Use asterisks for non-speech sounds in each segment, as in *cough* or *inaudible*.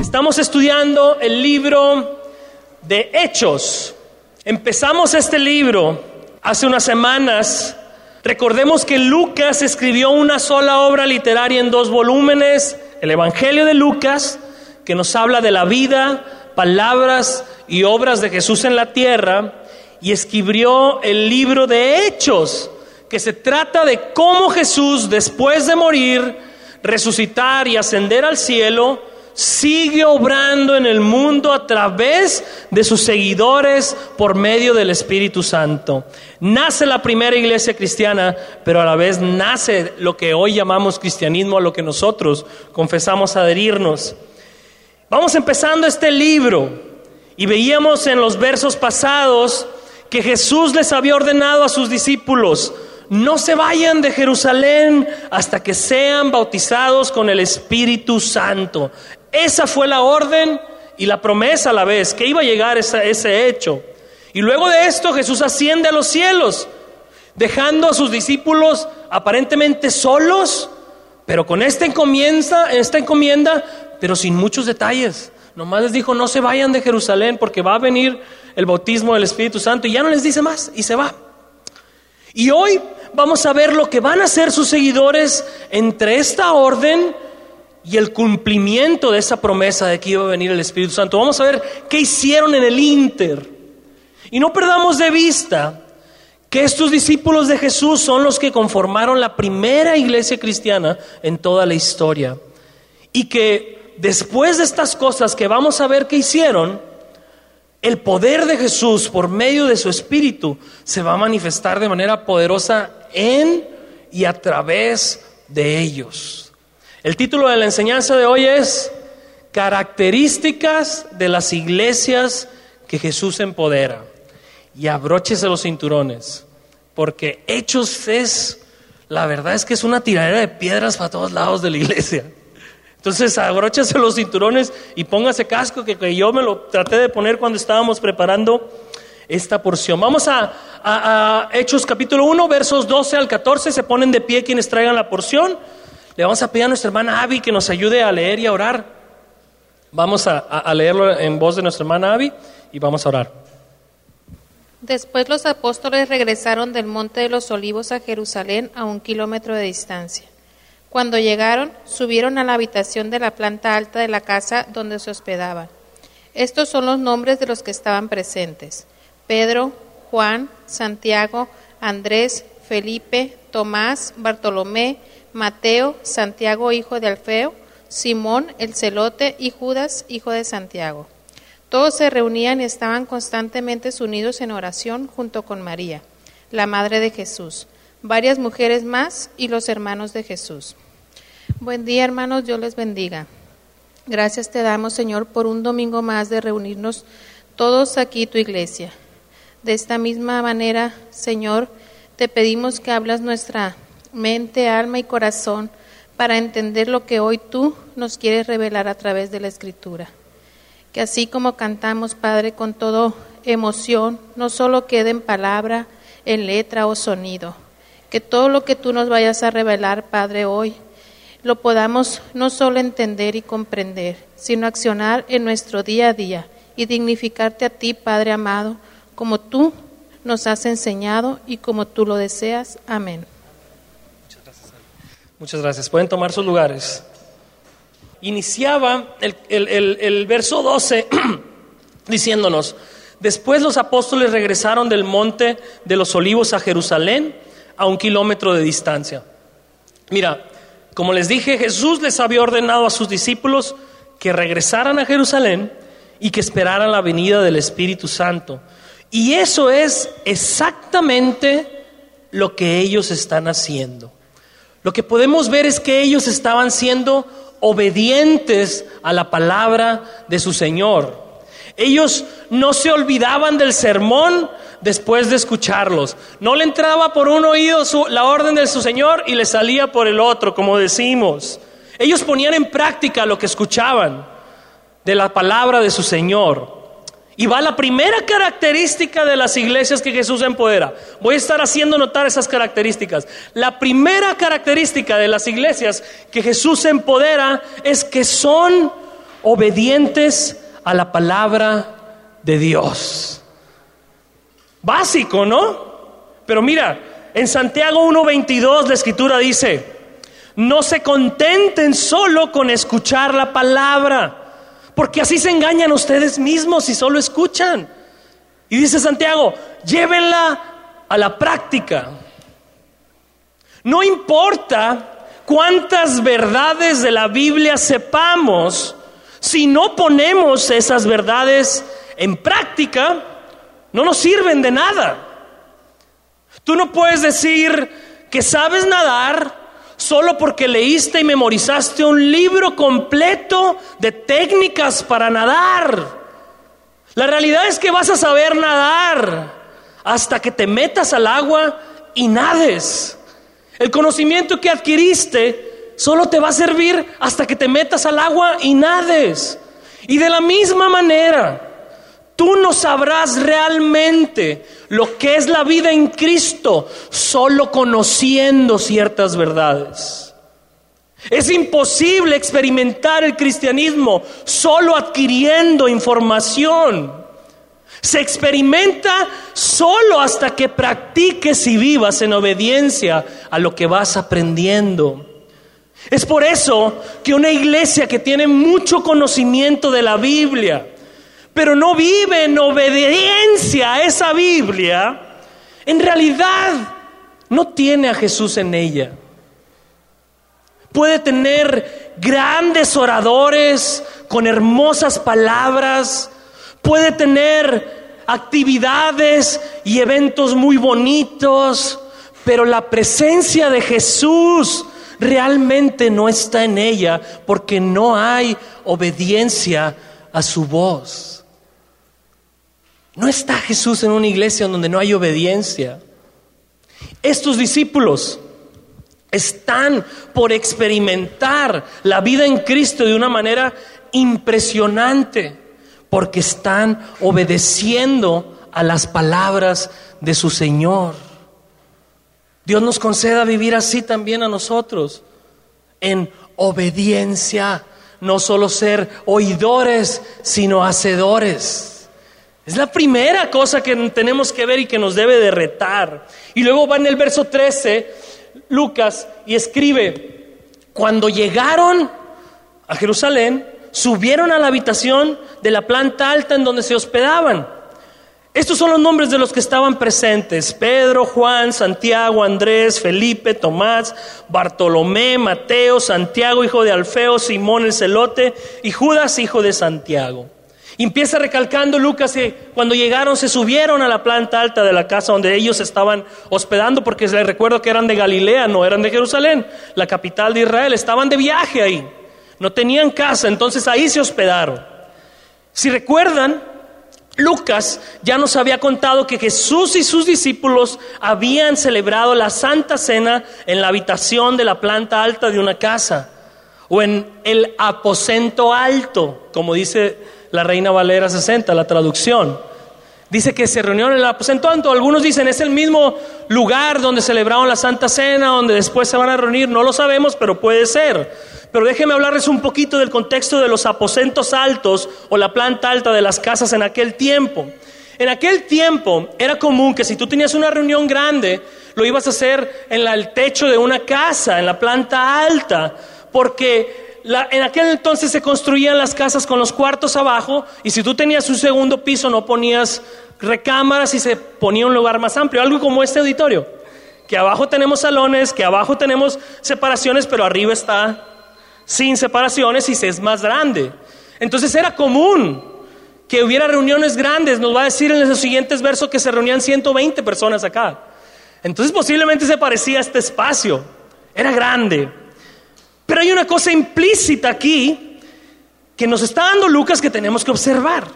Estamos estudiando el libro de Hechos. Empezamos este libro hace unas semanas. Recordemos que Lucas escribió una sola obra literaria en dos volúmenes, el Evangelio de Lucas, que nos habla de la vida, palabras y obras de Jesús en la tierra, y escribió el libro de Hechos, que se trata de cómo Jesús, después de morir, resucitar y ascender al cielo, sigue obrando en el mundo a través de sus seguidores por medio del Espíritu Santo. Nace la primera iglesia cristiana, pero a la vez nace lo que hoy llamamos cristianismo, a lo que nosotros confesamos adherirnos. Vamos empezando este libro y veíamos en los versos pasados que Jesús les había ordenado a sus discípulos, no se vayan de Jerusalén hasta que sean bautizados con el Espíritu Santo. Esa fue la orden y la promesa a la vez, que iba a llegar ese, hecho. Y luego de esto Jesús asciende a los cielos, dejando a sus discípulos aparentemente solos, pero con esta encomienda, esta encomienda, pero sin muchos detalles. Nomás les dijo, no se vayan de Jerusalén porque va a venir el bautismo del Espíritu Santo y ya no les dice más y se va. Y hoy vamos a ver lo que van a hacer sus seguidores entre esta orden y el cumplimiento de esa promesa de que iba a venir el Espíritu Santo. Vamos a ver qué hicieron en el Inter. Y no perdamos de vista que estos discípulos de Jesús son los que conformaron la primera iglesia cristiana en toda la historia. Y que después de estas cosas que vamos a ver que hicieron, el poder de Jesús por medio de su Espíritu se va a manifestar de manera poderosa en y a través de ellos. El título de la enseñanza de hoy es Características de las iglesias que Jesús empodera. Y abróchese los cinturones, porque Hechos es, la verdad es que es una tiradera de piedras para todos lados de la iglesia. Entonces abróchese los cinturones y póngase casco que, yo me lo traté de poner cuando estábamos preparando esta porción. Vamos a, Hechos capítulo 1, versos 12 al 14. Se ponen de pie quienes traigan la porción. Le vamos a pedir a nuestra hermana Abby que nos ayude a leer y a orar. Vamos a, leerlo en voz de nuestra hermana Abby y vamos a orar. Después los apóstoles regresaron del Monte de los Olivos a Jerusalén a un kilómetro de distancia. Cuando llegaron, subieron a la habitación de la planta alta de la casa donde se hospedaban. Estos son los nombres de los que estaban presentes. Pedro, Juan, Santiago, Andrés, Felipe, Tomás, Bartolomé, Mateo, Santiago, hijo de Alfeo, Simón, el celote, y Judas, hijo de Santiago. Todos se reunían y estaban constantemente unidos en oración junto con María, la madre de Jesús, varias mujeres más y los hermanos de Jesús. Buen día, hermanos, Dios les bendiga. Gracias te damos, Señor, por un domingo más de reunirnos todos aquí, tu iglesia. De esta misma manera, Señor, te pedimos que hablas nuestra mente, alma y corazón para entender lo que hoy tú nos quieres revelar a través de la Escritura. Que así como cantamos, Padre, con toda emoción, no solo quede en palabra, en letra o sonido, que todo lo que tú nos vayas a revelar, Padre, hoy, lo podamos no solo entender y comprender, sino accionar en nuestro día a día y dignificarte a ti, Padre amado, como tú nos has enseñado y como tú lo deseas. Amén. Muchas gracias. Pueden tomar sus lugares. Iniciaba el, el verso 12 *clears throat* diciéndonos, después los apóstoles regresaron del monte de los olivos a Jerusalén a un kilómetro de distancia. Mira, como les dije, Jesús les había ordenado a sus discípulos que regresaran a Jerusalén y que esperaran la venida del Espíritu Santo. Y eso es exactamente lo que ellos están haciendo. Lo que podemos ver es que ellos estaban siendo obedientes a la palabra de su Señor. Ellos no se olvidaban del sermón después de escucharlos. No le entraba por un oído la orden de su Señor y le salía por el otro, como decimos. Ellos ponían en práctica lo que escuchaban de la palabra de su Señor. Y va la primera característica de las iglesias que Jesús empodera. Voy a estar haciendo notar esas características. La primera característica de las iglesias que Jesús empodera es que son obedientes a la palabra de Dios. Básico, ¿no? Pero mira, en Santiago 1.22 la escritura dice, no se contenten solo con escuchar la palabra, porque así se engañan ustedes mismos si solo escuchan. Y dice Santiago, llévenla a la práctica. No importa cuántas verdades de la Biblia sepamos, si no ponemos esas verdades en práctica, no nos sirven de nada. Tú no puedes decir que sabes nadar solo porque leíste y memorizaste un libro completo de técnicas para nadar. La realidad es que vas a saber nadar hasta que te metas al agua y nades. El conocimiento que adquiriste solo te va a servir hasta que te metas al agua y nades. Y de la misma manera, tú no sabrás realmente lo que es la vida en Cristo solo conociendo ciertas verdades. Es imposible experimentar el cristianismo solo adquiriendo información. Se experimenta solo hasta que practiques y vivas en obediencia a lo que vas aprendiendo. Es por eso que una iglesia que tiene mucho conocimiento de la Biblia, pero no vive en obediencia a esa Biblia, en realidad no tiene a Jesús en ella puede tener grandes oradores con hermosas palabras, puede tener actividades y eventos muy bonitos, pero la presencia de Jesús realmente no está en ella porque no hay obediencia a su voz. No está Jesús en una iglesia donde no hay obediencia. Estos discípulos están por experimentar la vida en Cristo de una manera impresionante, porque están obedeciendo a las palabras de su Señor. Dios nos conceda vivir así también a nosotros, en obediencia, no solo ser oidores, sino hacedores. Es la primera cosa que tenemos que ver y que nos debe de retar. Y luego va en el verso 13 Lucas y escribe, cuando llegaron a Jerusalén, subieron a la habitación de la planta alta en donde se hospedaban. Estos son los nombres de los que estaban presentes. Pedro, Juan, Santiago, Andrés, Felipe, Tomás, Bartolomé, Mateo, Santiago, hijo de Alfeo, Simón el celote y Judas, hijo de Santiago empieza recalcando Lucas que cuando llegaron se subieron a la planta alta de la casa donde ellos estaban hospedando, porque les recuerdo que eran de Galilea, no eran de Jerusalén, la capital de Israel, estaban de viaje ahí, no tenían casa, entonces ahí se hospedaron. Si recuerdan, Lucas ya nos había contado que Jesús y sus discípulos habían celebrado la Santa Cena en la habitación de la planta alta de una casa o en el aposento alto, como dice la Reina Valera 60, la traducción. Dice que se reunieron en el aposento alto. Algunos dicen es el mismo lugar donde celebraron la Santa Cena, donde después se van a reunir. No lo sabemos, pero puede ser. Pero déjenme hablarles un poquito del contexto de los aposentos altos o la planta alta de las casas en aquel tiempo. En aquel tiempo era común que si tú tenías una reunión grande, lo ibas a hacer en el techo de una casa, en la planta alta, porque en aquel entonces se construían las casas con los cuartos abajo y si tú tenías un segundo piso no ponías recámaras y se ponía un lugar más amplio, algo como este auditorio, que abajo tenemos salones, que abajo tenemos separaciones, pero arriba está sin separaciones y se es más grande. Entonces era común que hubiera reuniones grandes, nos va a decir en los siguientes versos que se reunían 120 personas acá. Entonces posiblemente se parecía a este espacio, era grande. Pero hay una cosa implícita aquí que nos está dando Lucas que tenemos que observar.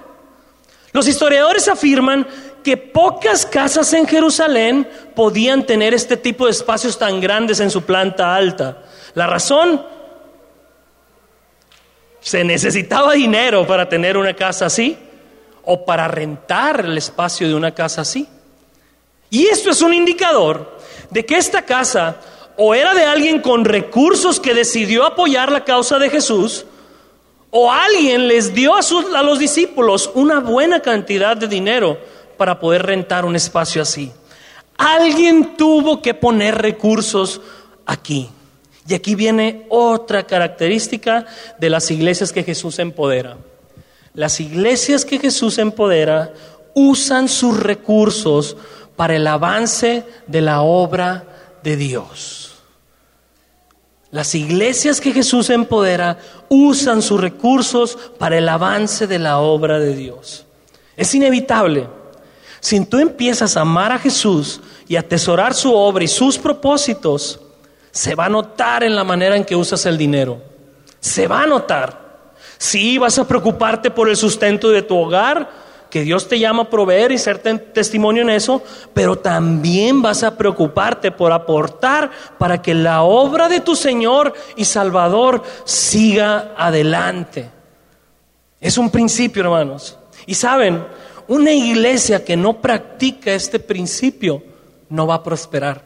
Los historiadores afirman que pocas casas en Jerusalén podían tener este tipo de espacios tan grandes en su planta alta. La razón, se necesitaba dinero para tener una casa así o para rentar el espacio de una casa así. Y esto es un indicador de que esta casa o era de alguien con recursos que decidió apoyar la causa de Jesús, O alguien les dio a, sus- a los discípulos una buena cantidad de dinero para poder rentar un espacio así. Alguien tuvo que poner recursos aquí. Y aquí viene otra característica de las iglesias que Jesús empodera. Las iglesias que Jesús empodera usan sus recursos para el avance de la obra de Dios. Las iglesias que Jesús empodera usan sus recursos para el avance de la obra de Dios. Es inevitable. Si tú empiezas a amar a Jesús y atesorar su obra y sus propósitos, se va a notar en la manera en que usas el dinero. Se va a notar. Sí, vas a preocuparte por el sustento de tu hogar, que Dios te llama a proveer y ser te- testimonio en eso, pero también vas a preocuparte por aportar para que la obra de tu Señor y Salvador siga adelante. Es un principio, hermanos. Y saben, una iglesia que no practica este principio no va a prosperar.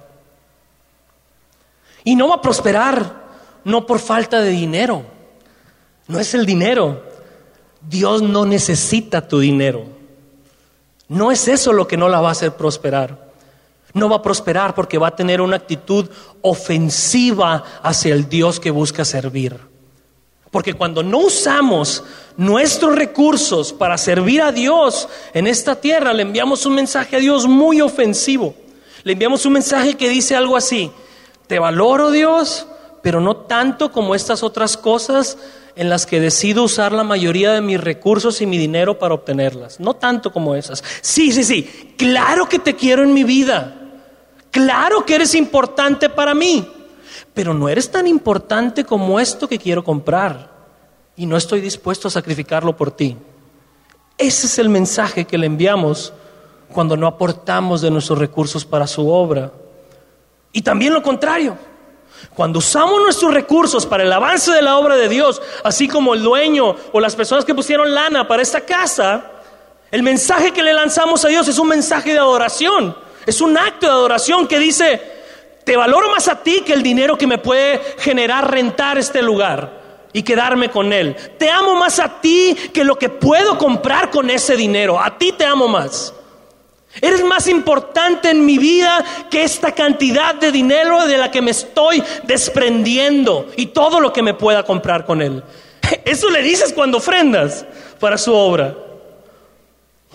Y no va a prosperar no por falta de dinero. No es el dinero. Dios no necesita tu dinero. No es eso lo que no la va a hacer prosperar. No va a prosperar porque va a tener una actitud ofensiva hacia el Dios que busca servir. Porque cuando no usamos nuestros recursos para servir a Dios en esta tierra, le enviamos un mensaje a Dios muy ofensivo. Le enviamos un mensaje que dice algo así, te valoro Dios, pero no tanto como estas otras cosas en las que decido usar la mayoría de mis recursos y mi dinero para obtenerlas. No tanto como esas. Sí, sí, sí, claro que te quiero en mi vida. Claro que eres importante para mí, pero no eres tan importante como esto que quiero comprar y no estoy dispuesto a sacrificarlo por ti. Ese es el mensaje que le enviamos cuando no aportamos de nuestros recursos para su obra. Y también lo contrario. Cuando usamos nuestros recursos para el avance de la obra de Dios, así como el dueño o las personas que pusieron lana para esta casa, el mensaje que le lanzamos a Dios es un mensaje de adoración. Es un acto de adoración que dice, te valoro más a ti que el dinero que me puede generar rentar este lugar y quedarme con él. Te amo más a ti que lo que puedo comprar con ese dinero. A ti te amo más. Eres más importante en mi vida que esta cantidad de dinero de la que me estoy desprendiendo y todo lo que me pueda comprar con él. *laughs* Eso le dices cuando ofrendas para su obra.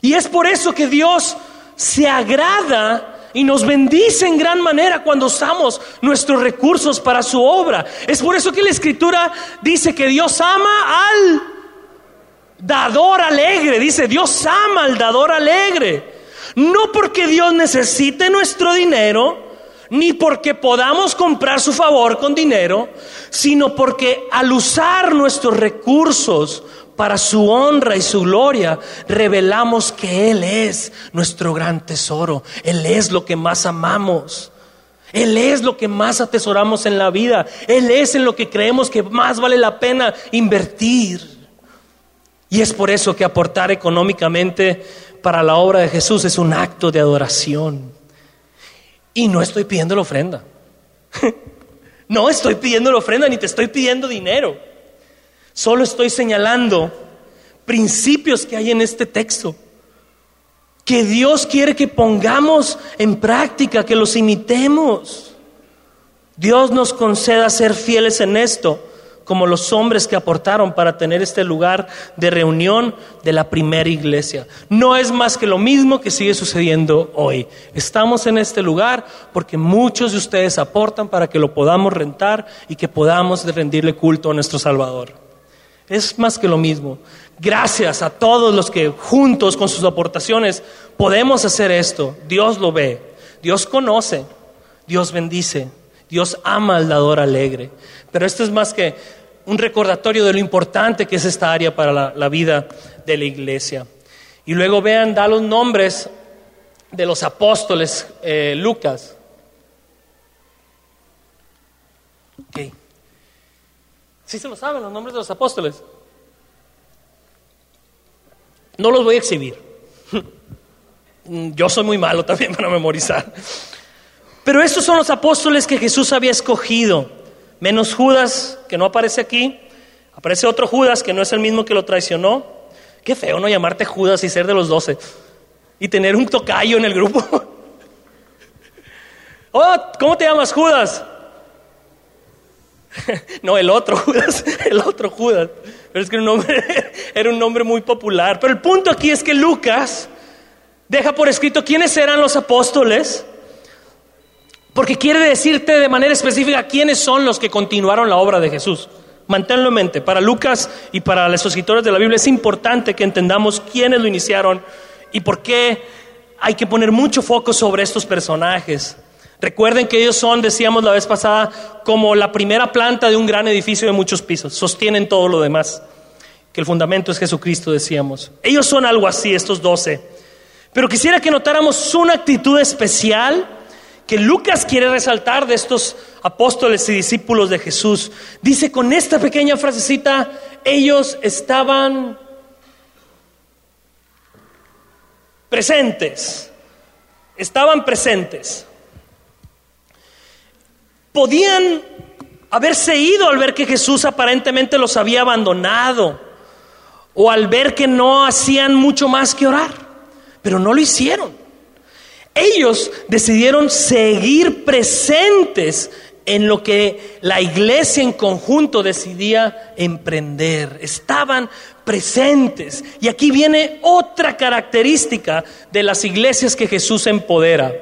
Y es por eso que Dios se agrada y nos bendice en gran manera cuando usamos nuestros recursos para su obra. Es por eso que la escritura dice que Dios ama al dador alegre. Dice, Dios ama al dador alegre. No porque Dios necesite nuestro dinero, ni porque podamos comprar su favor con dinero, sino porque al usar nuestros recursos para su honra y su gloria, revelamos que Él es nuestro gran tesoro. Él es lo que más amamos. Él es lo que más atesoramos en la vida. Él es en lo que creemos que más vale la pena invertir. Y es por eso que aportar económicamente para la obra de Jesús es un acto de adoración. Y no estoy pidiendo la ofrenda. *laughs* no estoy pidiendo la ofrenda ni te estoy pidiendo dinero. Solo estoy señalando principios que hay en este texto. Que Dios quiere que pongamos en práctica, que los imitemos. Dios nos conceda ser fieles en esto, como los hombres que aportaron para tener este lugar de reunión de la primera iglesia. No es más que lo mismo que sigue sucediendo hoy. Estamos en este lugar porque muchos de ustedes aportan para que lo podamos rentar y que podamos rendirle culto a nuestro Salvador. Es más que lo mismo. Gracias a todos los que juntos con sus aportaciones podemos hacer esto. Dios lo ve, Dios conoce, Dios bendice, Dios ama al dador alegre. Pero esto es más que un recordatorio de lo importante que es esta área para la, vida de la iglesia. Y luego vean, da los nombres de los apóstoles eh, Lucas. Okay. ¿Sí se lo saben los nombres de los apóstoles? No los voy a exhibir. Yo soy muy malo también para memorizar. Pero estos son los apóstoles que Jesús había escogido, menos Judas, que no aparece aquí. Aparece otro Judas que no es el mismo que lo traicionó. Qué feo no llamarte Judas y ser de los doce. Y tener un tocayo en el grupo. *laughs* oh, ¿cómo te llamas Judas? *laughs* no, el otro Judas, *laughs* el otro Judas. Pero es que era un nombre muy popular. Pero el punto aquí es que Lucas deja por escrito quiénes eran los apóstoles. Porque quiere decirte de manera específica quiénes son los que continuaron la obra de Jesús. Manténlo en mente. Para Lucas y para los escritores de la Biblia es importante que entendamos quiénes lo iniciaron y por qué hay que poner mucho foco sobre estos personajes. Recuerden que ellos son, decíamos la vez pasada, como la primera planta de un gran edificio de muchos pisos. Sostienen todo lo demás. Que el fundamento es Jesucristo, decíamos. Ellos son algo así, estos doce. Pero quisiera que notáramos una actitud especial que Lucas quiere resaltar de estos apóstoles y discípulos de Jesús. Dice con esta pequeña frasecita, ellos estaban presentes. Estaban presentes podían haberse ido al ver que Jesús aparentemente los había abandonado o al ver que no hacían mucho más que orar, pero no lo hicieron. Ellos decidieron seguir presentes en lo que la iglesia en conjunto decidía emprender. Estaban presentes. Y aquí viene otra característica de las iglesias que Jesús empodera.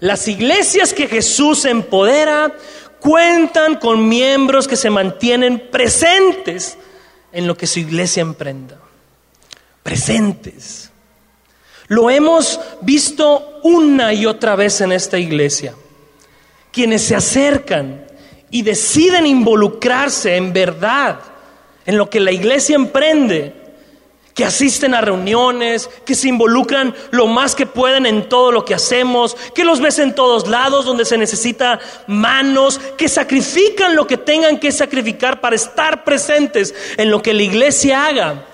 Las iglesias que Jesús empodera cuentan con miembros que se mantienen presentes en lo que su iglesia emprenda. Presentes. Lo hemos visto una y otra vez en esta iglesia. Quienes se acercan y deciden involucrarse en verdad en lo que la iglesia emprende que asisten a reuniones, que se involucran lo más que pueden en todo lo que hacemos, que los ves en todos lados donde se necesita manos, que sacrifican lo que tengan que sacrificar para estar presentes en lo que la iglesia haga.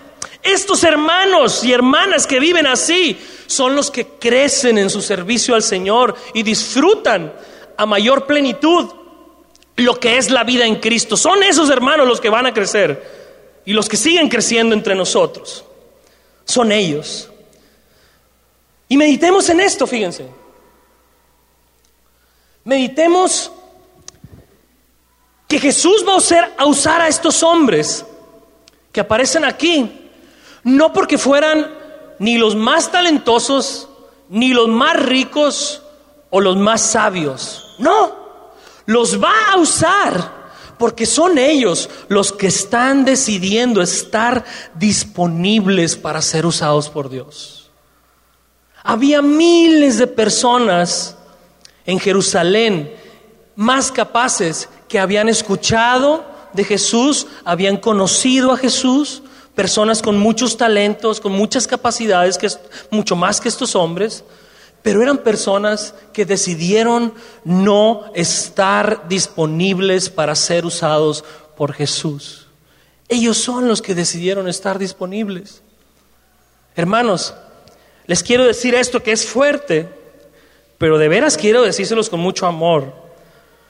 Estos hermanos y hermanas que viven así son los que crecen en su servicio al Señor y disfrutan a mayor plenitud lo que es la vida en Cristo. Son esos hermanos los que van a crecer y los que siguen creciendo entre nosotros son ellos. Y meditemos en esto, fíjense. Meditemos que Jesús va a usar, a estos hombres que aparecen aquí, no porque fueran ni los más talentosos, ni los más ricos o los más sabios. No, los va a usar porque son ellos los que están decidiendo estar disponibles para ser usados por Dios. Había miles de personas en Jerusalén más capaces que habían escuchado de Jesús, habían conocido a Jesús, personas con muchos talentos, con muchas capacidades, que es mucho más que estos hombres, pero eran personas que decidieron no estar disponibles para ser usados por Jesús. Ellos son los que decidieron estar disponibles. Hermanos, les quiero decir esto que es fuerte, pero de veras quiero decírselos con mucho amor.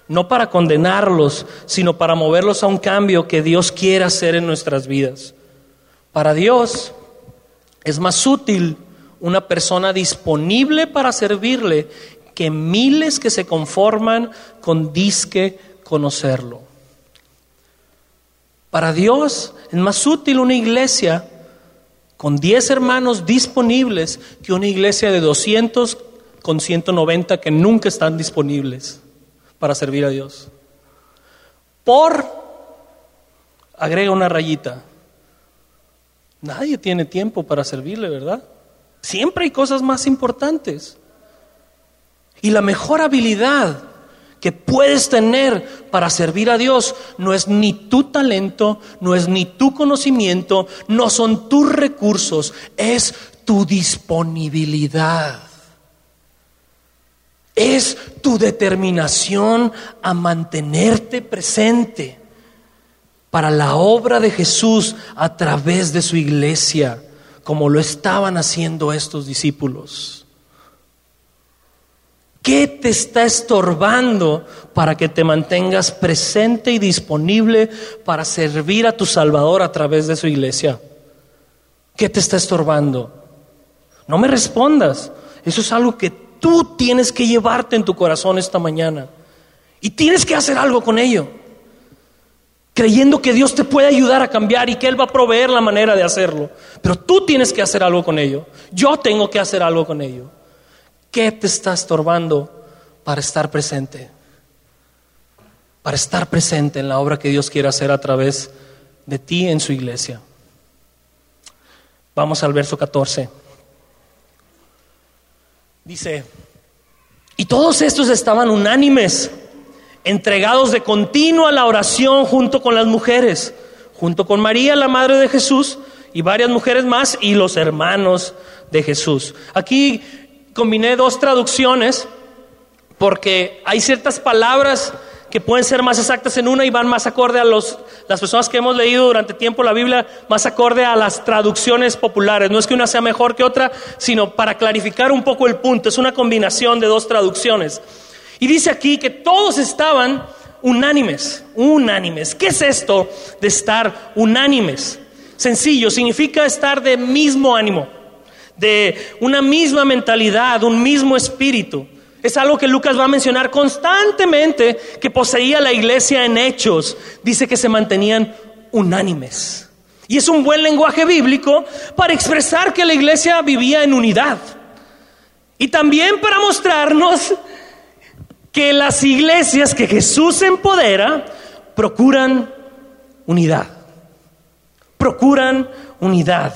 No para condenarlos, sino para moverlos a un cambio que Dios quiera hacer en nuestras vidas. Para Dios es más útil una persona disponible para servirle que miles que se conforman con disque conocerlo. Para Dios es más útil una iglesia con 10 hermanos disponibles que una iglesia de 200 con 190 que nunca están disponibles para servir a Dios. Por, agrega una rayita, nadie tiene tiempo para servirle, ¿verdad? Siempre hay cosas más importantes. Y la mejor habilidad que puedes tener para servir a Dios no es ni tu talento, no es ni tu conocimiento, no son tus recursos, es tu disponibilidad. Es tu determinación a mantenerte presente para la obra de Jesús a través de su iglesia como lo estaban haciendo estos discípulos. ¿Qué te está estorbando para que te mantengas presente y disponible para servir a tu Salvador a través de su iglesia? ¿Qué te está estorbando? No me respondas. Eso es algo que tú tienes que llevarte en tu corazón esta mañana. Y tienes que hacer algo con ello. Creyendo que Dios te puede ayudar a cambiar y que Él va a proveer la manera de hacerlo. Pero tú tienes que hacer algo con ello. Yo tengo que hacer algo con ello. ¿Qué te está estorbando para estar presente? Para estar presente en la obra que Dios quiere hacer a través de ti en su iglesia. Vamos al verso 14. Dice, y todos estos estaban unánimes, entregados de continuo a la oración junto con las mujeres, junto con María, la madre de Jesús, y varias mujeres más, y los hermanos de Jesús. Aquí combiné dos traducciones porque hay ciertas palabras que pueden ser más exactas en una y van más acorde a los, las personas que hemos leído durante tiempo la Biblia, más acorde a las traducciones populares. No es que una sea mejor que otra, sino para clarificar un poco el punto. Es una combinación de dos traducciones. Y dice aquí que todos estaban unánimes, unánimes. ¿Qué es esto de estar unánimes? Sencillo, significa estar de mismo ánimo de una misma mentalidad, un mismo espíritu. Es algo que Lucas va a mencionar constantemente que poseía la iglesia en hechos. Dice que se mantenían unánimes. Y es un buen lenguaje bíblico para expresar que la iglesia vivía en unidad. Y también para mostrarnos que las iglesias que Jesús empodera procuran unidad. Procuran unidad.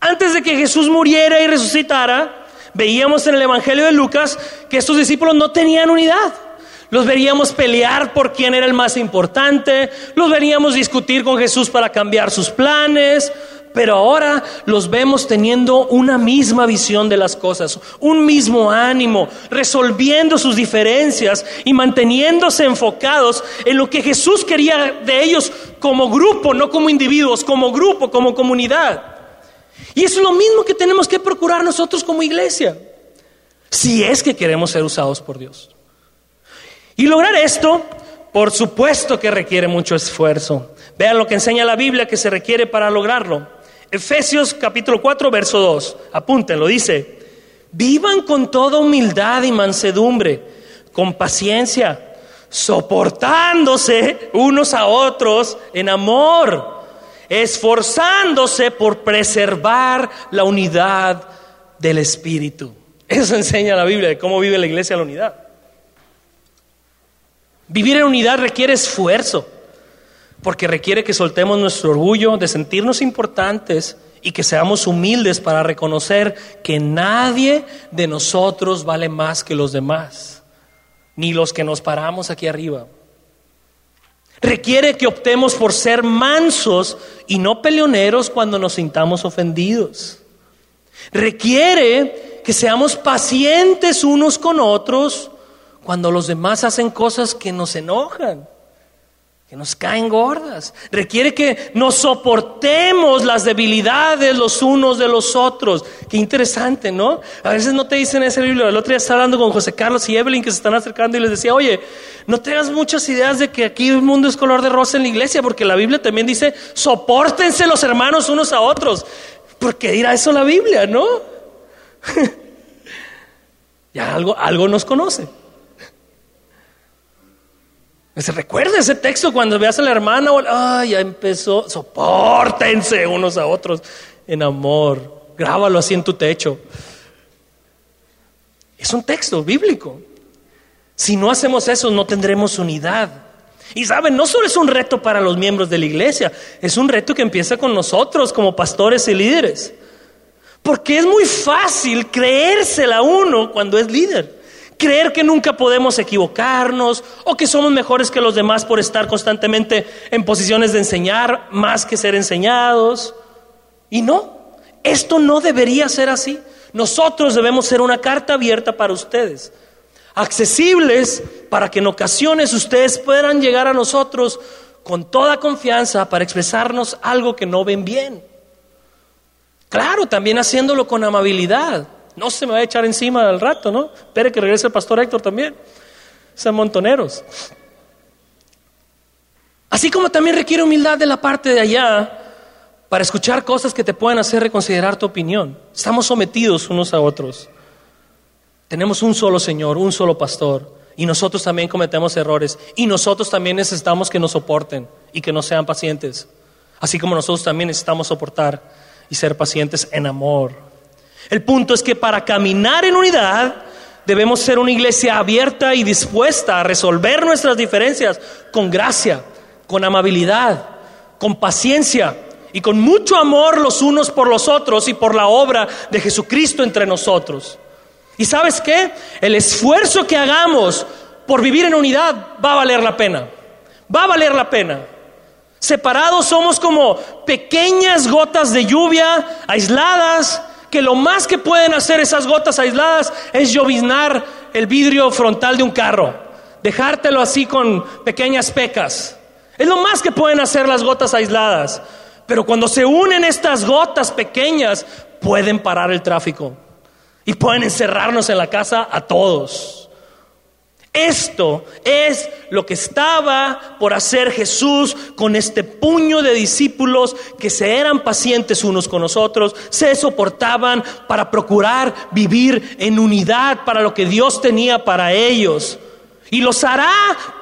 Antes de que Jesús muriera y resucitara, veíamos en el Evangelio de Lucas que estos discípulos no tenían unidad. Los veríamos pelear por quién era el más importante, los veríamos discutir con Jesús para cambiar sus planes, pero ahora los vemos teniendo una misma visión de las cosas, un mismo ánimo, resolviendo sus diferencias y manteniéndose enfocados en lo que Jesús quería de ellos como grupo, no como individuos, como grupo, como comunidad. Y es lo mismo que tenemos que procurar nosotros como iglesia, si es que queremos ser usados por Dios. Y lograr esto, por supuesto que requiere mucho esfuerzo. Vean lo que enseña la Biblia que se requiere para lograrlo. Efesios capítulo 4, verso 2. Apúntenlo, dice, vivan con toda humildad y mansedumbre, con paciencia, soportándose unos a otros en amor esforzándose por preservar la unidad del Espíritu. Eso enseña la Biblia de cómo vive la iglesia la unidad. Vivir en unidad requiere esfuerzo, porque requiere que soltemos nuestro orgullo de sentirnos importantes y que seamos humildes para reconocer que nadie de nosotros vale más que los demás, ni los que nos paramos aquí arriba. Requiere que optemos por ser mansos y no peleoneros cuando nos sintamos ofendidos. Requiere que seamos pacientes unos con otros cuando los demás hacen cosas que nos enojan que nos caen gordas. Requiere que nos soportemos las debilidades los unos de los otros. Qué interesante, ¿no? A veces no te dicen ese libro. El otro día estaba hablando con José Carlos y Evelyn que se están acercando y les decía, oye, no tengas muchas ideas de que aquí el mundo es color de rosa en la iglesia, porque la Biblia también dice, soportense los hermanos unos a otros. ¿Por qué dirá eso la Biblia, no? *laughs* ya algo, algo nos conoce. Se recuerda ese texto cuando veas a la hermana, ay, ya empezó, soportense unos a otros en amor. Grábalo así en tu techo. Es un texto bíblico. Si no hacemos eso, no tendremos unidad. Y saben, no solo es un reto para los miembros de la iglesia, es un reto que empieza con nosotros como pastores y líderes. Porque es muy fácil creérsela uno cuando es líder creer que nunca podemos equivocarnos o que somos mejores que los demás por estar constantemente en posiciones de enseñar más que ser enseñados. Y no, esto no debería ser así. Nosotros debemos ser una carta abierta para ustedes, accesibles para que en ocasiones ustedes puedan llegar a nosotros con toda confianza para expresarnos algo que no ven bien. Claro, también haciéndolo con amabilidad No se me va a echar encima al rato, ¿no? Espere que regrese el pastor Héctor también. Sean montoneros. Así como también requiere humildad de la parte de allá para escuchar cosas que te pueden hacer reconsiderar tu opinión. Estamos sometidos unos a otros. Tenemos un solo Señor, un solo pastor, y nosotros también cometemos errores, y nosotros también necesitamos que nos soporten y que no sean pacientes, así como nosotros también necesitamos soportar y ser pacientes en amor. El punto es que para caminar en unidad debemos ser una iglesia abierta y dispuesta a resolver nuestras diferencias con gracia, con amabilidad, con paciencia y con mucho amor los unos por los otros y por la obra de Jesucristo entre nosotros. ¿Y sabes qué? El esfuerzo que hagamos por vivir en unidad va a valer la pena. Va a valer la pena. Separados somos como pequeñas gotas de lluvia aisladas que lo más que pueden hacer esas gotas aisladas es lloviznar el vidrio frontal de un carro, dejártelo así con pequeñas pecas. Es lo más que pueden hacer las gotas aisladas. Pero cuando se unen estas gotas pequeñas, pueden parar el tráfico y pueden encerrarnos en la casa a todos. Esto es lo que estaba por hacer Jesús con este puño de discípulos que se eran pacientes unos con los otros, se soportaban para procurar vivir en unidad para lo que Dios tenía para ellos. Y los hará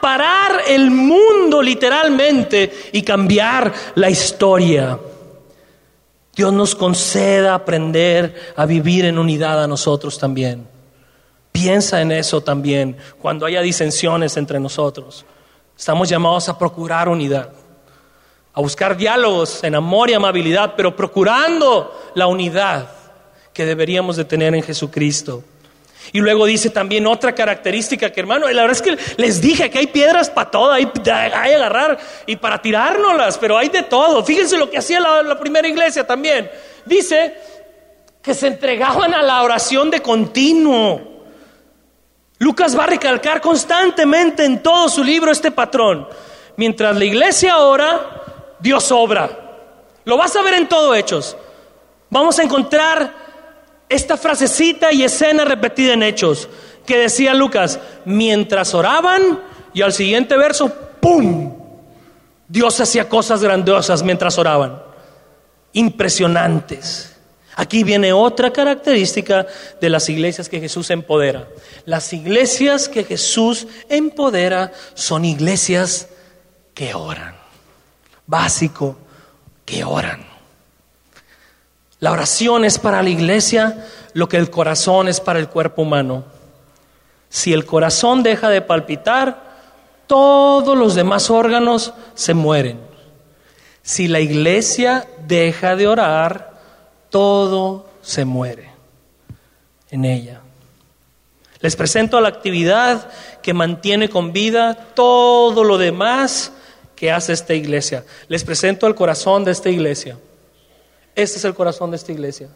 parar el mundo literalmente y cambiar la historia. Dios nos conceda aprender a vivir en unidad a nosotros también. Piensa en eso también cuando haya disensiones entre nosotros. Estamos llamados a procurar unidad, a buscar diálogos en amor y amabilidad, pero procurando la unidad que deberíamos de tener en Jesucristo. Y luego dice también otra característica que hermano, la verdad es que les dije que hay piedras para todo, hay, hay agarrar y para tirárnoslas, pero hay de todo. Fíjense lo que hacía la, la primera iglesia también. Dice que se entregaban a la oración de continuo. Lucas va a recalcar constantemente en todo su libro este patrón. Mientras la iglesia ora, Dios obra. Lo vas a ver en todo Hechos. Vamos a encontrar esta frasecita y escena repetida en Hechos, que decía Lucas, mientras oraban, y al siguiente verso, ¡pum! Dios hacía cosas grandiosas mientras oraban, impresionantes. Aquí viene otra característica de las iglesias que Jesús empodera. Las iglesias que Jesús empodera son iglesias que oran. Básico, que oran. La oración es para la iglesia lo que el corazón es para el cuerpo humano. Si el corazón deja de palpitar, todos los demás órganos se mueren. Si la iglesia deja de orar, todo se muere en ella. Les presento la actividad que mantiene con vida todo lo demás que hace esta iglesia. Les presento el corazón de esta iglesia. Este es el corazón de esta iglesia.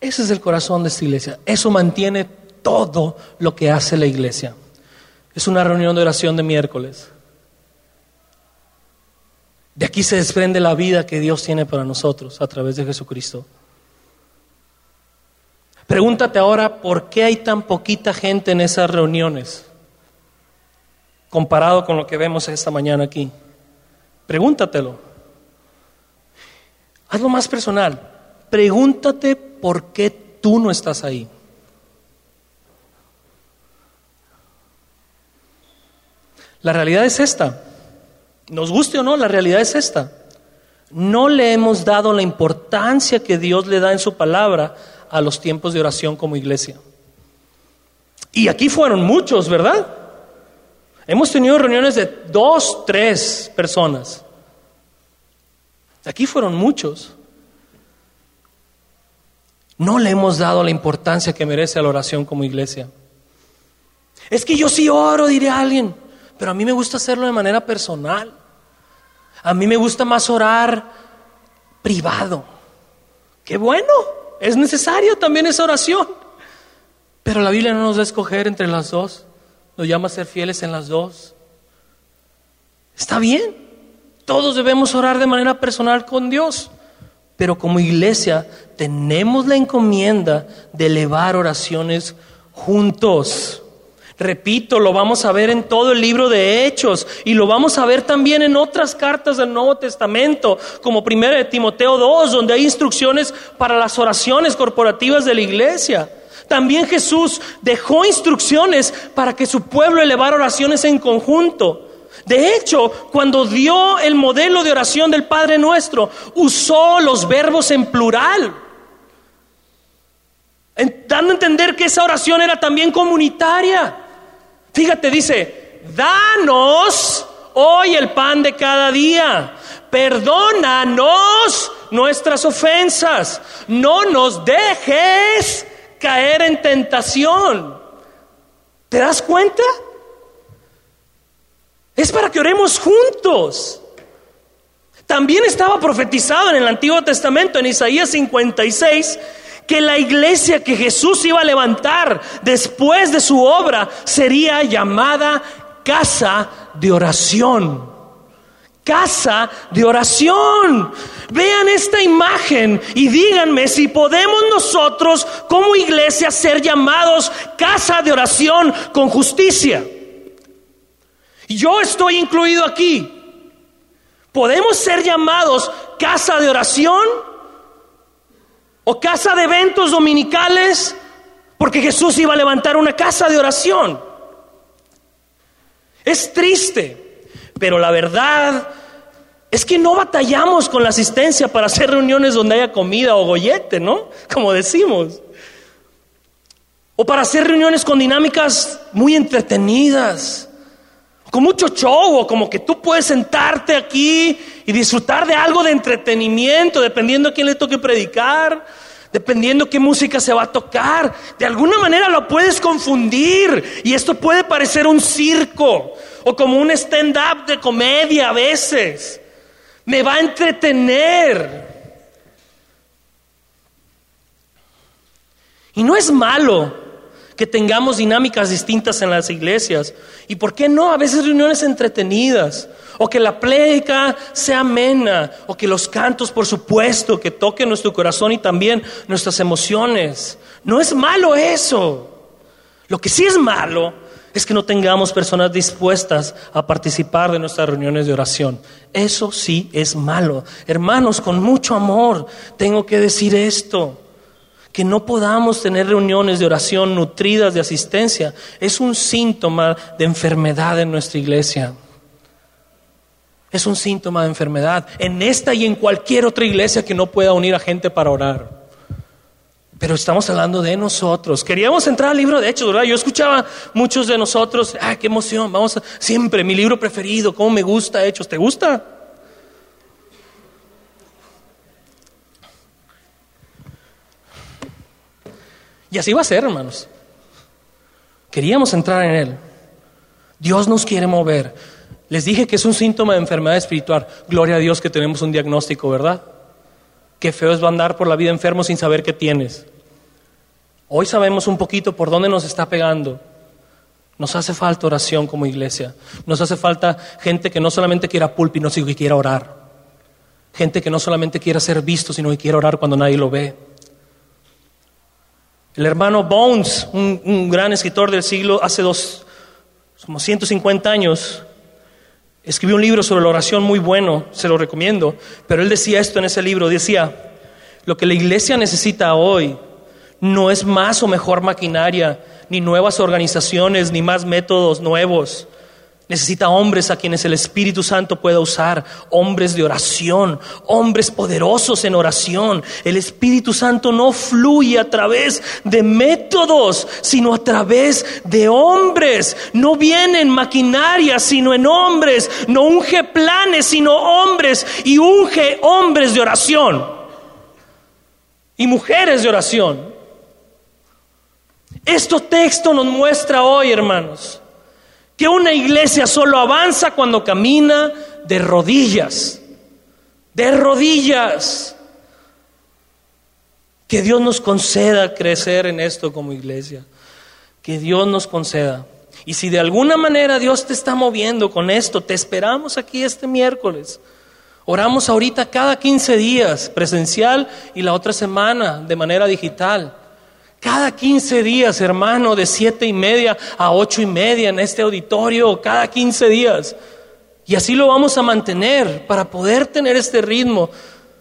Ese es el corazón de esta iglesia. Eso mantiene todo lo que hace la iglesia. Es una reunión de oración de miércoles. De aquí se desprende la vida que Dios tiene para nosotros a través de Jesucristo. Pregúntate ahora por qué hay tan poquita gente en esas reuniones comparado con lo que vemos esta mañana aquí. Pregúntatelo. Hazlo más personal. Pregúntate por qué tú no estás ahí. La realidad es esta. Nos guste o no, la realidad es esta. No le hemos dado la importancia que Dios le da en su palabra a los tiempos de oración como iglesia. Y aquí fueron muchos, ¿verdad? Hemos tenido reuniones de dos, tres personas. Aquí fueron muchos. No le hemos dado la importancia que merece a la oración como iglesia. Es que yo sí oro, diré a alguien, pero a mí me gusta hacerlo de manera personal. A mí me gusta más orar privado. Qué bueno, es necesario también esa oración. Pero la Biblia no nos da escoger entre las dos. Nos llama a ser fieles en las dos. Está bien. Todos debemos orar de manera personal con Dios. Pero como iglesia tenemos la encomienda de elevar oraciones juntos. Repito, lo vamos a ver en todo el libro de Hechos y lo vamos a ver también en otras cartas del Nuevo Testamento, como primera de Timoteo 2, donde hay instrucciones para las oraciones corporativas de la iglesia. También Jesús dejó instrucciones para que su pueblo elevara oraciones en conjunto. De hecho, cuando dio el modelo de oración del Padre Nuestro, usó los verbos en plural, dando a entender que esa oración era también comunitaria. Fíjate, dice, danos hoy el pan de cada día, perdónanos nuestras ofensas, no nos dejes caer en tentación. ¿Te das cuenta? Es para que oremos juntos. También estaba profetizado en el Antiguo Testamento, en Isaías 56, que la iglesia que Jesús iba a levantar después de su obra sería llamada casa de oración. Casa de oración. Vean esta imagen y díganme si podemos nosotros como iglesia ser llamados casa de oración con justicia. Yo estoy incluido aquí. ¿Podemos ser llamados casa de oración? O casa de eventos dominicales, porque Jesús iba a levantar una casa de oración. Es triste, pero la verdad es que no batallamos con la asistencia para hacer reuniones donde haya comida o gollete, ¿no? Como decimos. O para hacer reuniones con dinámicas muy entretenidas, con mucho show, o como que tú puedes sentarte aquí y disfrutar de algo de entretenimiento, dependiendo a quién le toque predicar, dependiendo qué música se va a tocar. De alguna manera lo puedes confundir y esto puede parecer un circo o como un stand-up de comedia a veces. Me va a entretener. Y no es malo que tengamos dinámicas distintas en las iglesias. ¿Y por qué no? A veces reuniones entretenidas. O que la plédica sea amena. O que los cantos, por supuesto, que toquen nuestro corazón y también nuestras emociones. No es malo eso. Lo que sí es malo es que no tengamos personas dispuestas a participar de nuestras reuniones de oración. Eso sí es malo. Hermanos, con mucho amor tengo que decir esto que no podamos tener reuniones de oración nutridas de asistencia es un síntoma de enfermedad en nuestra iglesia. Es un síntoma de enfermedad en esta y en cualquier otra iglesia que no pueda unir a gente para orar. Pero estamos hablando de nosotros. Queríamos entrar al libro de Hechos, ¿verdad? Yo escuchaba muchos de nosotros, ¡ay, qué emoción! Vamos a, siempre, mi libro preferido, cómo me gusta Hechos. ¿Te gusta? Y así va a ser, hermanos. Queríamos entrar en Él. Dios nos quiere mover. Les dije que es un síntoma de enfermedad espiritual. Gloria a Dios que tenemos un diagnóstico, ¿verdad? Qué feo es andar por la vida enfermo sin saber qué tienes. Hoy sabemos un poquito por dónde nos está pegando. Nos hace falta oración como iglesia. Nos hace falta gente que no solamente quiera púlpito, sino que quiera orar. Gente que no solamente quiera ser visto, sino que quiera orar cuando nadie lo ve. El hermano Bones, un, gran escritor del siglo, hace dos, como 150 años, escribió un libro sobre la oración muy bueno, se lo recomiendo, pero él decía esto en ese libro, decía, lo que la iglesia necesita hoy no es más o mejor maquinaria, ni nuevas organizaciones, ni más métodos nuevos. Necesita hombres a quienes el Espíritu Santo pueda usar, hombres de oración, hombres poderosos en oración. El Espíritu Santo no fluye a través de métodos, sino a través de hombres. No viene en maquinaria, sino en hombres. No unge planes, sino hombres. Y unge hombres de oración. Y mujeres de oración. Este texto nos muestra hoy, hermanos que una iglesia solo avanza cuando camina de rodillas, de rodillas. Que Dios nos conceda crecer en esto como iglesia. Que Dios nos conceda. Y si de alguna manera Dios te está moviendo con esto, te esperamos aquí este miércoles. Oramos ahorita cada 15 días, presencial, y la otra semana de manera digital. Cada 15 días, hermano, de siete y media a ocho y media en este auditorio, cada 15 días. Y así lo vamos a mantener para poder tener este ritmo.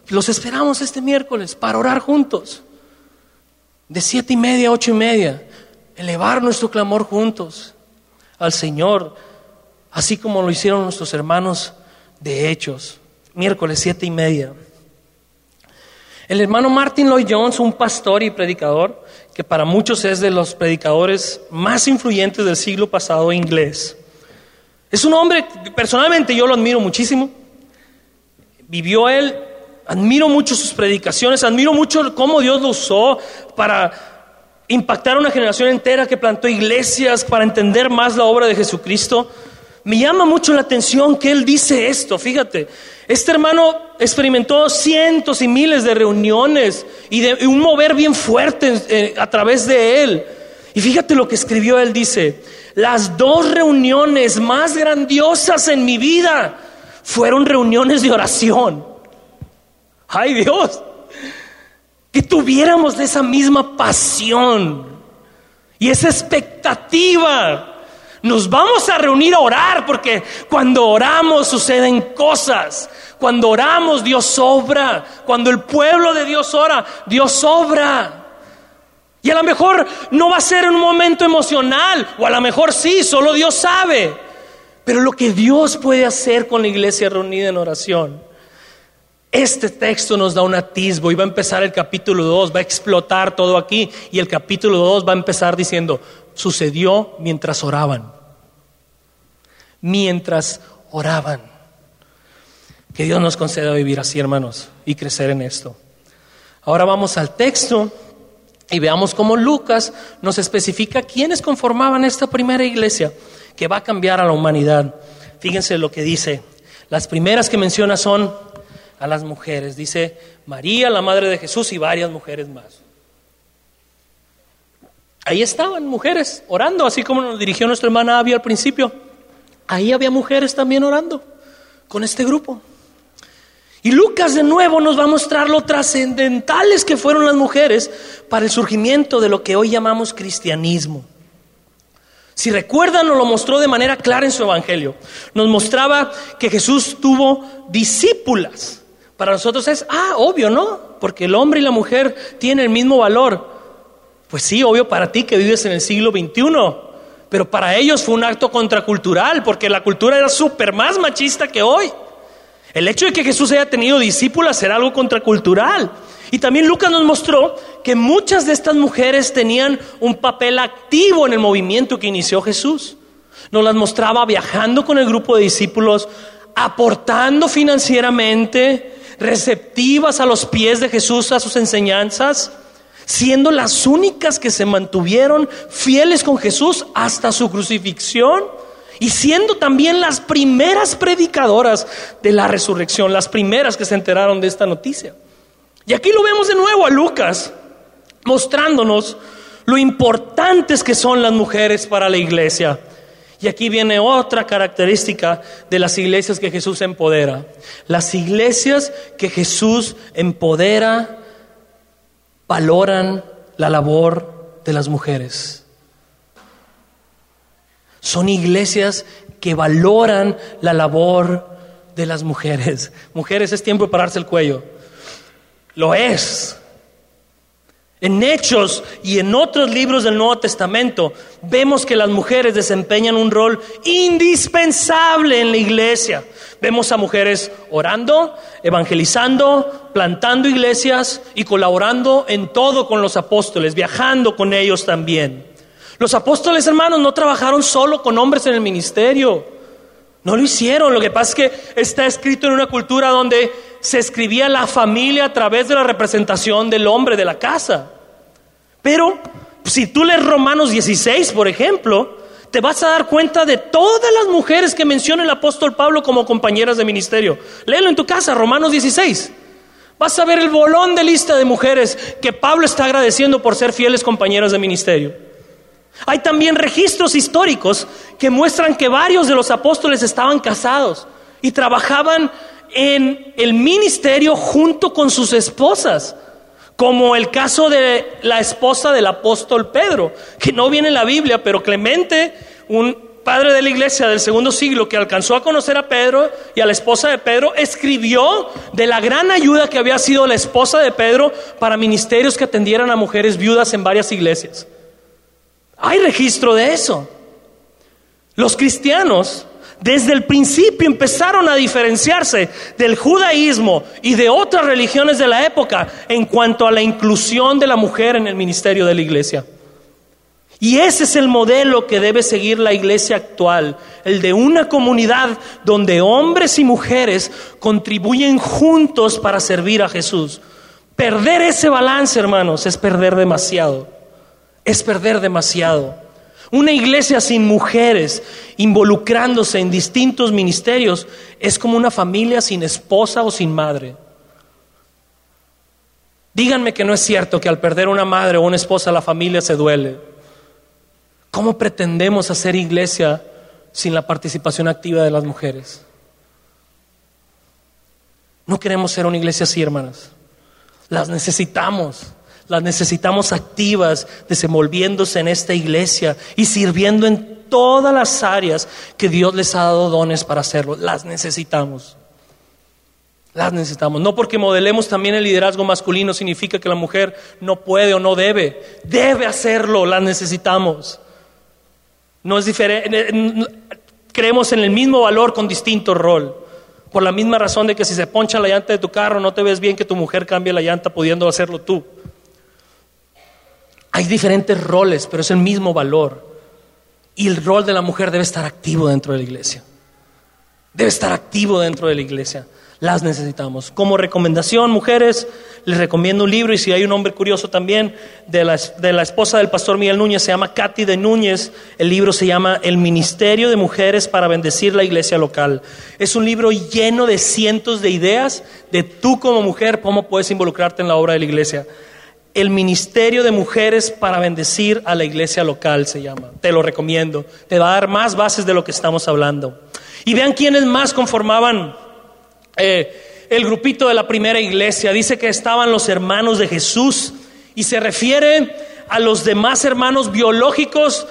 Los esperamos este miércoles para orar juntos. De siete y media a ocho y media. Elevar nuestro clamor juntos al Señor, así como lo hicieron nuestros hermanos de Hechos. Miércoles siete y media. El hermano Martin Lloyd Jones, un pastor y predicador, que para muchos es de los predicadores más influyentes del siglo pasado inglés. Es un hombre, personalmente yo lo admiro muchísimo. Vivió él, admiro mucho sus predicaciones, admiro mucho cómo Dios lo usó para impactar a una generación entera que plantó iglesias, para entender más la obra de Jesucristo. Me llama mucho la atención que él dice esto, fíjate. Este hermano experimentó cientos y miles de reuniones y de un mover bien fuerte eh, a través de él. Y fíjate lo que escribió él, dice, las dos reuniones más grandiosas en mi vida fueron reuniones de oración. Ay Dios, que tuviéramos esa misma pasión y esa expectativa nos vamos a reunir a orar porque cuando oramos suceden cosas. Cuando oramos Dios obra. Cuando el pueblo de Dios ora, Dios obra. Y a lo mejor no va a ser un momento emocional, o a lo mejor sí, solo Dios sabe. Pero lo que Dios puede hacer con la iglesia reunida en oración. Este texto nos da un atisbo y va a empezar el capítulo 2, va a explotar todo aquí y el capítulo 2 va a empezar diciendo, sucedió mientras oraban. Mientras oraban. Que Dios nos conceda vivir así, hermanos, y crecer en esto. Ahora vamos al texto y veamos cómo Lucas nos especifica quiénes conformaban esta primera iglesia que va a cambiar a la humanidad. Fíjense lo que dice. Las primeras que menciona son a las mujeres. Dice María, la madre de Jesús, y varias mujeres más. Ahí estaban mujeres orando, así como nos dirigió nuestra hermana Abby al principio. Ahí había mujeres también orando con este grupo. Y Lucas de nuevo nos va a mostrar lo trascendentales que fueron las mujeres para el surgimiento de lo que hoy llamamos cristianismo. Si recuerdan, nos lo mostró de manera clara en su evangelio. Nos mostraba que Jesús tuvo discípulas. Para nosotros es, ah, obvio, ¿no? Porque el hombre y la mujer tienen el mismo valor. Pues sí, obvio para ti que vives en el siglo XXI. Pero para ellos fue un acto contracultural, porque la cultura era súper más machista que hoy. El hecho de que Jesús haya tenido discípulas era algo contracultural. Y también Lucas nos mostró que muchas de estas mujeres tenían un papel activo en el movimiento que inició Jesús. Nos las mostraba viajando con el grupo de discípulos, aportando financieramente, receptivas a los pies de Jesús a sus enseñanzas, siendo las únicas que se mantuvieron fieles con Jesús hasta su crucifixión y siendo también las primeras predicadoras de la resurrección, las primeras que se enteraron de esta noticia. Y aquí lo vemos de nuevo a Lucas, mostrándonos lo importantes que son las mujeres para la iglesia. Y aquí viene otra característica de las iglesias que Jesús empodera. Las iglesias que Jesús empodera valoran la labor de las mujeres. Son iglesias que valoran la labor de las mujeres. Mujeres, es tiempo de pararse el cuello. Lo es. En Hechos y en otros libros del Nuevo Testamento vemos que las mujeres desempeñan un rol indispensable en la iglesia. Vemos a mujeres orando, evangelizando, plantando iglesias y colaborando en todo con los apóstoles, viajando con ellos también. Los apóstoles hermanos no trabajaron solo con hombres en el ministerio. No lo hicieron. Lo que pasa es que está escrito en una cultura donde se escribía la familia a través de la representación del hombre de la casa. Pero si tú lees Romanos 16, por ejemplo, te vas a dar cuenta de todas las mujeres que menciona el apóstol Pablo como compañeras de ministerio. Léelo en tu casa, Romanos 16. Vas a ver el bolón de lista de mujeres que Pablo está agradeciendo por ser fieles compañeras de ministerio. Hay también registros históricos que muestran que varios de los apóstoles estaban casados y trabajaban en el ministerio junto con sus esposas, como el caso de la esposa del apóstol Pedro, que no viene en la Biblia, pero Clemente, un padre de la iglesia del segundo siglo que alcanzó a conocer a Pedro y a la esposa de Pedro, escribió de la gran ayuda que había sido la esposa de Pedro para ministerios que atendieran a mujeres viudas en varias iglesias. Hay registro de eso. Los cristianos desde el principio empezaron a diferenciarse del judaísmo y de otras religiones de la época en cuanto a la inclusión de la mujer en el ministerio de la iglesia. Y ese es el modelo que debe seguir la iglesia actual, el de una comunidad donde hombres y mujeres contribuyen juntos para servir a Jesús. Perder ese balance, hermanos, es perder demasiado. Es perder demasiado. Una iglesia sin mujeres involucrándose en distintos ministerios es como una familia sin esposa o sin madre. Díganme que no es cierto que al perder una madre o una esposa la familia se duele. ¿Cómo pretendemos hacer iglesia sin la participación activa de las mujeres? No queremos ser una iglesia así, hermanas. Las necesitamos. Las necesitamos activas, desenvolviéndose en esta iglesia y sirviendo en todas las áreas que Dios les ha dado dones para hacerlo. Las necesitamos. Las necesitamos. No porque modelemos también el liderazgo masculino significa que la mujer no puede o no debe. Debe hacerlo, las necesitamos. No es diferente. Creemos en el mismo valor con distinto rol. Por la misma razón de que si se poncha la llanta de tu carro, no te ves bien que tu mujer cambie la llanta pudiendo hacerlo tú. Hay diferentes roles, pero es el mismo valor. Y el rol de la mujer debe estar activo dentro de la iglesia. Debe estar activo dentro de la iglesia las necesitamos. Como recomendación, mujeres, les recomiendo un libro y si hay un hombre curioso también de la, de la, esposa del pastor Miguel Núñez, se llama Katy de Núñez, el libro se llama El Ministerio de Mujeres para Bendecir la Iglesia Local. Es un libro lleno de cientos de ideas de tú como mujer, cómo puedes involucrarte en la obra de la iglesia. El Ministerio de Mujeres para Bendecir a la Iglesia Local se llama. Te lo recomiendo. Te va a dar más bases de lo que estamos hablando. Y vean quiénes más conformaban eh, el grupito de la primera iglesia. Dice que estaban los hermanos de Jesús y se refiere a los demás hermanos biológicos,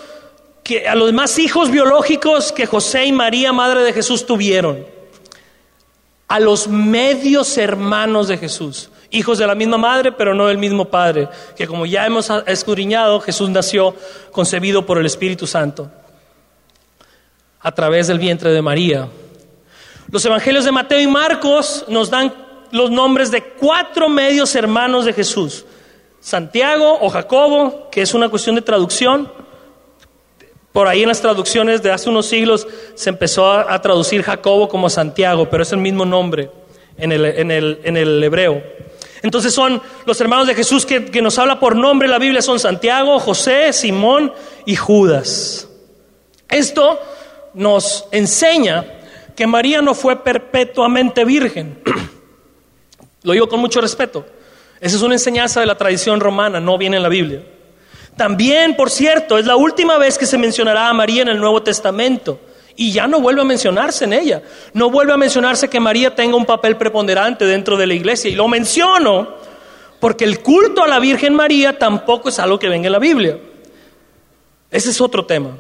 que, a los demás hijos biológicos que José y María, madre de Jesús, tuvieron. A los medios hermanos de Jesús, hijos de la misma madre, pero no del mismo padre, que como ya hemos escudriñado, Jesús nació concebido por el Espíritu Santo a través del vientre de María. Los evangelios de Mateo y Marcos nos dan los nombres de cuatro medios hermanos de Jesús. Santiago o Jacobo, que es una cuestión de traducción. Por ahí en las traducciones de hace unos siglos se empezó a, traducir Jacobo como Santiago, pero es el mismo nombre en el, hebreo. Entonces son los hermanos de Jesús que, que nos habla por nombre la Biblia, son Santiago, José, Simón y Judas. Esto nos enseña que María no fue perpetuamente virgen. *clears throat* Lo digo con mucho respeto. Esa es una enseñanza de la tradición romana, no viene en la Biblia. También, por cierto, es la última vez que se mencionará a María en el Nuevo Testamento. Y ya no vuelve a mencionarse en ella. No vuelve a mencionarse que María tenga un papel preponderante dentro de la iglesia. Y lo menciono porque el culto a la Virgen María tampoco es algo que venga en la Biblia. Ese es otro tema.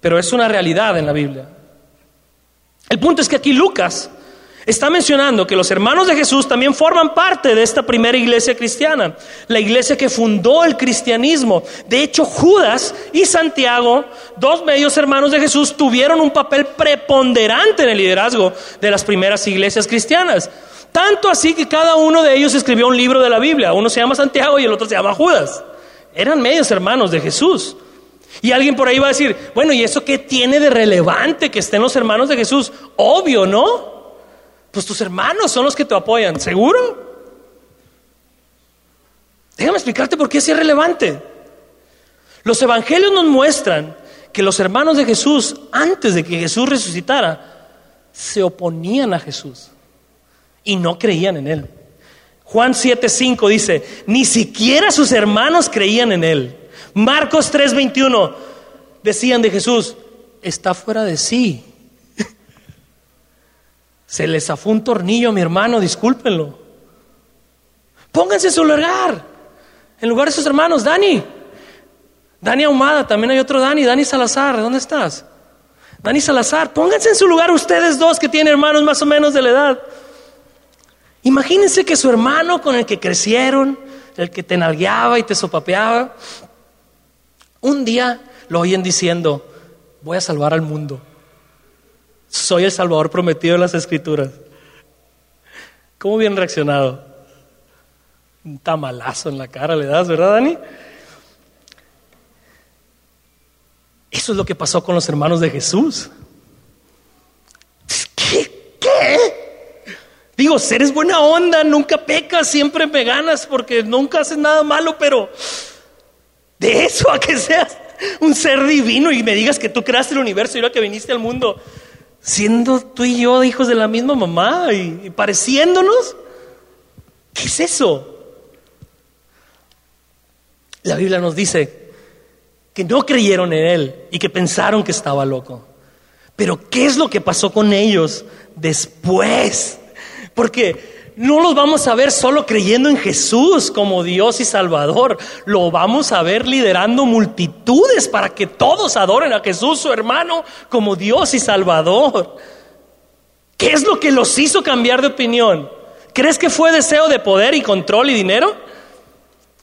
Pero es una realidad en la Biblia. El punto es que aquí Lucas está mencionando que los hermanos de Jesús también forman parte de esta primera iglesia cristiana, la iglesia que fundó el cristianismo. De hecho, Judas y Santiago, dos medios hermanos de Jesús, tuvieron un papel preponderante en el liderazgo de las primeras iglesias cristianas. Tanto así que cada uno de ellos escribió un libro de la Biblia. Uno se llama Santiago y el otro se llama Judas. Eran medios hermanos de Jesús. Y alguien por ahí va a decir, bueno, ¿y eso qué tiene de relevante que estén los hermanos de Jesús? Obvio, ¿no? Pues tus hermanos son los que te apoyan, ¿seguro? Déjame explicarte por qué es irrelevante. Los evangelios nos muestran que los hermanos de Jesús, antes de que Jesús resucitara, se oponían a Jesús y no creían en Él. Juan 7:5 dice, ni siquiera sus hermanos creían en Él. Marcos 3:21 decían de Jesús, está fuera de sí. Se les zafó un tornillo a mi hermano, discúlpenlo. Pónganse en su lugar, en lugar de sus hermanos. Dani, Dani Ahumada, también hay otro Dani, Dani Salazar, ¿dónde estás? Dani Salazar, pónganse en su lugar ustedes dos que tienen hermanos más o menos de la edad. Imagínense que su hermano con el que crecieron, el que te nalgueaba y te sopapeaba, un día lo oyen diciendo, voy a salvar al mundo. Soy el Salvador prometido en las Escrituras. ¿Cómo hubieran reaccionado? Un tamalazo en la cara le das, ¿verdad, Dani? Eso es lo que pasó con los hermanos de Jesús. ¿Qué? Digo, eres buena onda, nunca pecas, siempre me ganas porque nunca haces nada malo, pero de eso a que seas un ser divino y me digas que tú creaste el universo y lo que viniste al mundo, siendo tú y yo hijos de la misma mamá y, pareciéndonos. ¿Qué es eso? La Biblia nos dice que no creyeron en Él y que pensaron que estaba loco. Pero ¿qué es lo que pasó con ellos después? Porque no los vamos a ver solo creyendo en Jesús como Dios y Salvador, lo vamos a ver liderando multitudes para que todos adoren a Jesús, su hermano, como Dios y Salvador. ¿Qué es lo que los hizo cambiar de opinión? ¿Crees que fue deseo de poder y control y dinero?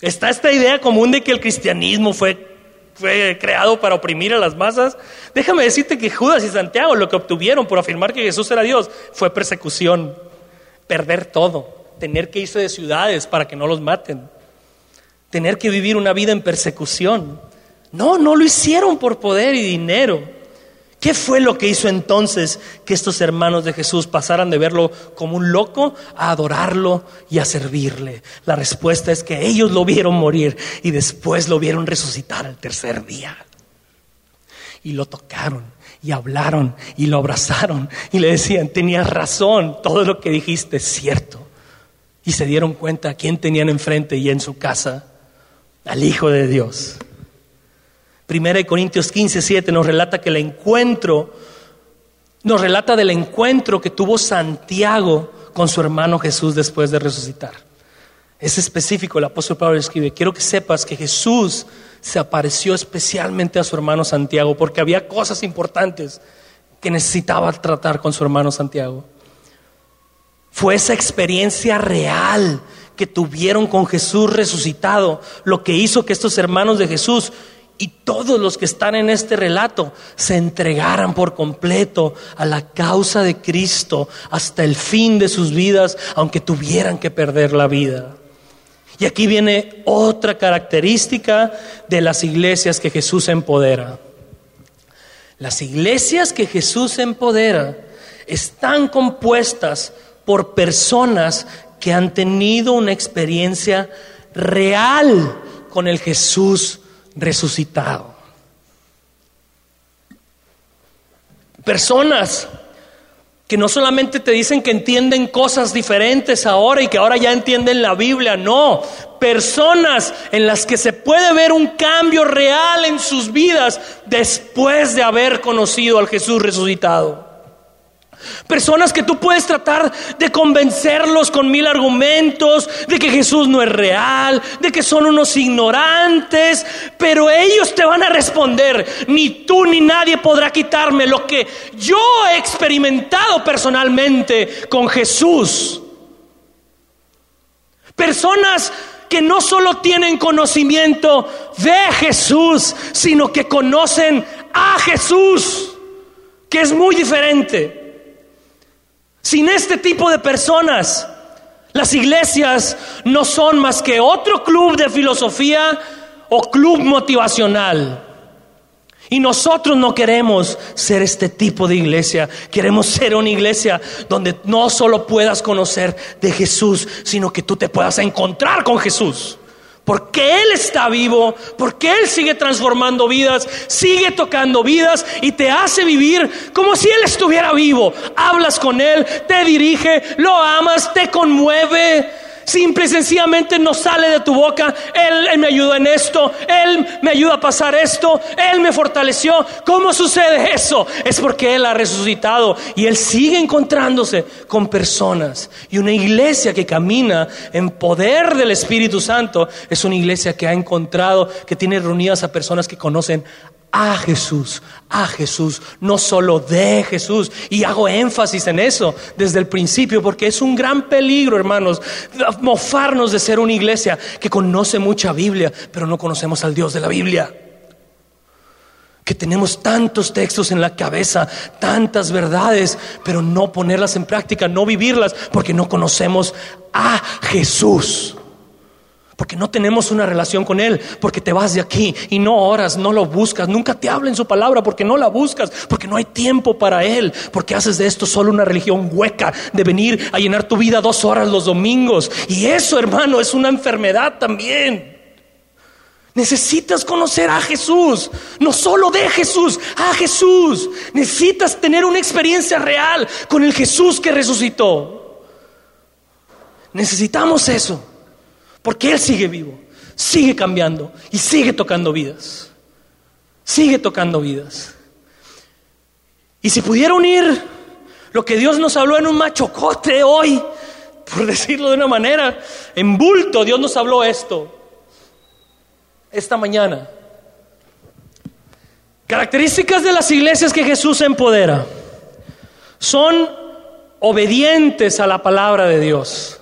Está esta idea común de que el cristianismo fue fue creado para oprimir a las masas. Déjame decirte que Judas y Santiago lo que obtuvieron por afirmar que Jesús era Dios fue persecución perder todo, tener que irse de ciudades para que no los maten, tener que vivir una vida en persecución. No, no lo hicieron por poder y dinero. ¿Qué fue lo que hizo entonces que estos hermanos de Jesús pasaran de verlo como un loco a adorarlo y a servirle? La respuesta es que ellos lo vieron morir y después lo vieron resucitar al tercer día. Y lo tocaron y hablaron y lo abrazaron y le decían, tenías razón, todo lo que dijiste es cierto. Y se dieron cuenta a quién tenían enfrente y en su casa, al Hijo de Dios. Primera de Corintios 15, 7 nos relata que el encuentro, nos relata del encuentro que tuvo Santiago con su hermano Jesús después de resucitar. Es específico, el apóstol Pablo escribe, quiero que sepas que Jesús se apareció especialmente a su hermano Santiago porque había cosas importantes que necesitaba tratar con su hermano Santiago. Fue esa experiencia real que tuvieron con Jesús resucitado lo que hizo que estos hermanos de Jesús y todos los que están en este relato se entregaran por completo a la causa de Cristo hasta el fin de sus vidas, aunque tuvieran que perder la vida. Y aquí viene otra característica de las iglesias que Jesús empodera. Las iglesias que Jesús empodera están compuestas por personas que han tenido una experiencia real con el Jesús resucitado. Personas que no solamente te dicen que entienden cosas diferentes ahora y que ahora ya entienden la Biblia, no, personas en las que se puede ver un cambio real en sus vidas después de haber conocido al Jesús resucitado. Personas que tú puedes tratar de convencerlos con mil argumentos de que Jesús no es real, de que son unos ignorantes, pero ellos te van a responder, ni tú ni nadie podrá quitarme lo que yo he experimentado personalmente con Jesús. Personas que no solo tienen conocimiento de Jesús, sino que conocen a Jesús, que es muy diferente. Sin este tipo de personas, las iglesias no son más que otro club de filosofía o club motivacional. Y nosotros no queremos ser este tipo de iglesia, queremos ser una iglesia donde no solo puedas conocer de Jesús, sino que tú te puedas encontrar con Jesús. Porque Él está vivo, porque Él sigue transformando vidas, sigue tocando vidas y te hace vivir como si Él estuviera vivo. Hablas con Él, te dirige, lo amas, te conmueve. Simple y sencillamente no sale de tu boca. Él, me ayudó en esto, Él me ayuda a pasar esto, Él me fortaleció. ¿Cómo sucede eso? Es porque Él ha resucitado y Él sigue encontrándose con personas. Y una iglesia que camina en poder del Espíritu Santo es una iglesia que ha encontrado, que tiene reunidas a personas que conocen a Jesús, a Jesús, no solo de Jesús. Y hago énfasis en eso desde el principio, porque es un gran peligro, hermanos, mofarnos de ser una iglesia que conoce mucha Biblia, pero no conocemos al Dios de la Biblia. Que tenemos tantos textos en la cabeza, tantas verdades, pero no ponerlas en práctica, no vivirlas, porque no conocemos a Jesús. Porque no tenemos una relación con Él, porque te vas de aquí y no oras, no lo buscas, nunca te habla en su palabra porque no la buscas, porque no hay tiempo para Él, porque haces de esto solo una religión hueca, de venir a llenar tu vida dos horas los domingos. Y eso, hermano, es una enfermedad también. Necesitas conocer a Jesús, no solo de Jesús, a Jesús. Necesitas tener una experiencia real con el Jesús que resucitó. Necesitamos eso. Porque Él sigue vivo, sigue cambiando y sigue tocando vidas. Sigue tocando vidas. Y si pudiera unir lo que Dios nos habló en un machocote hoy, por decirlo de una manera, en bulto, Dios nos habló esto esta mañana. Características de las iglesias que Jesús empodera. Son obedientes a la palabra de Dios.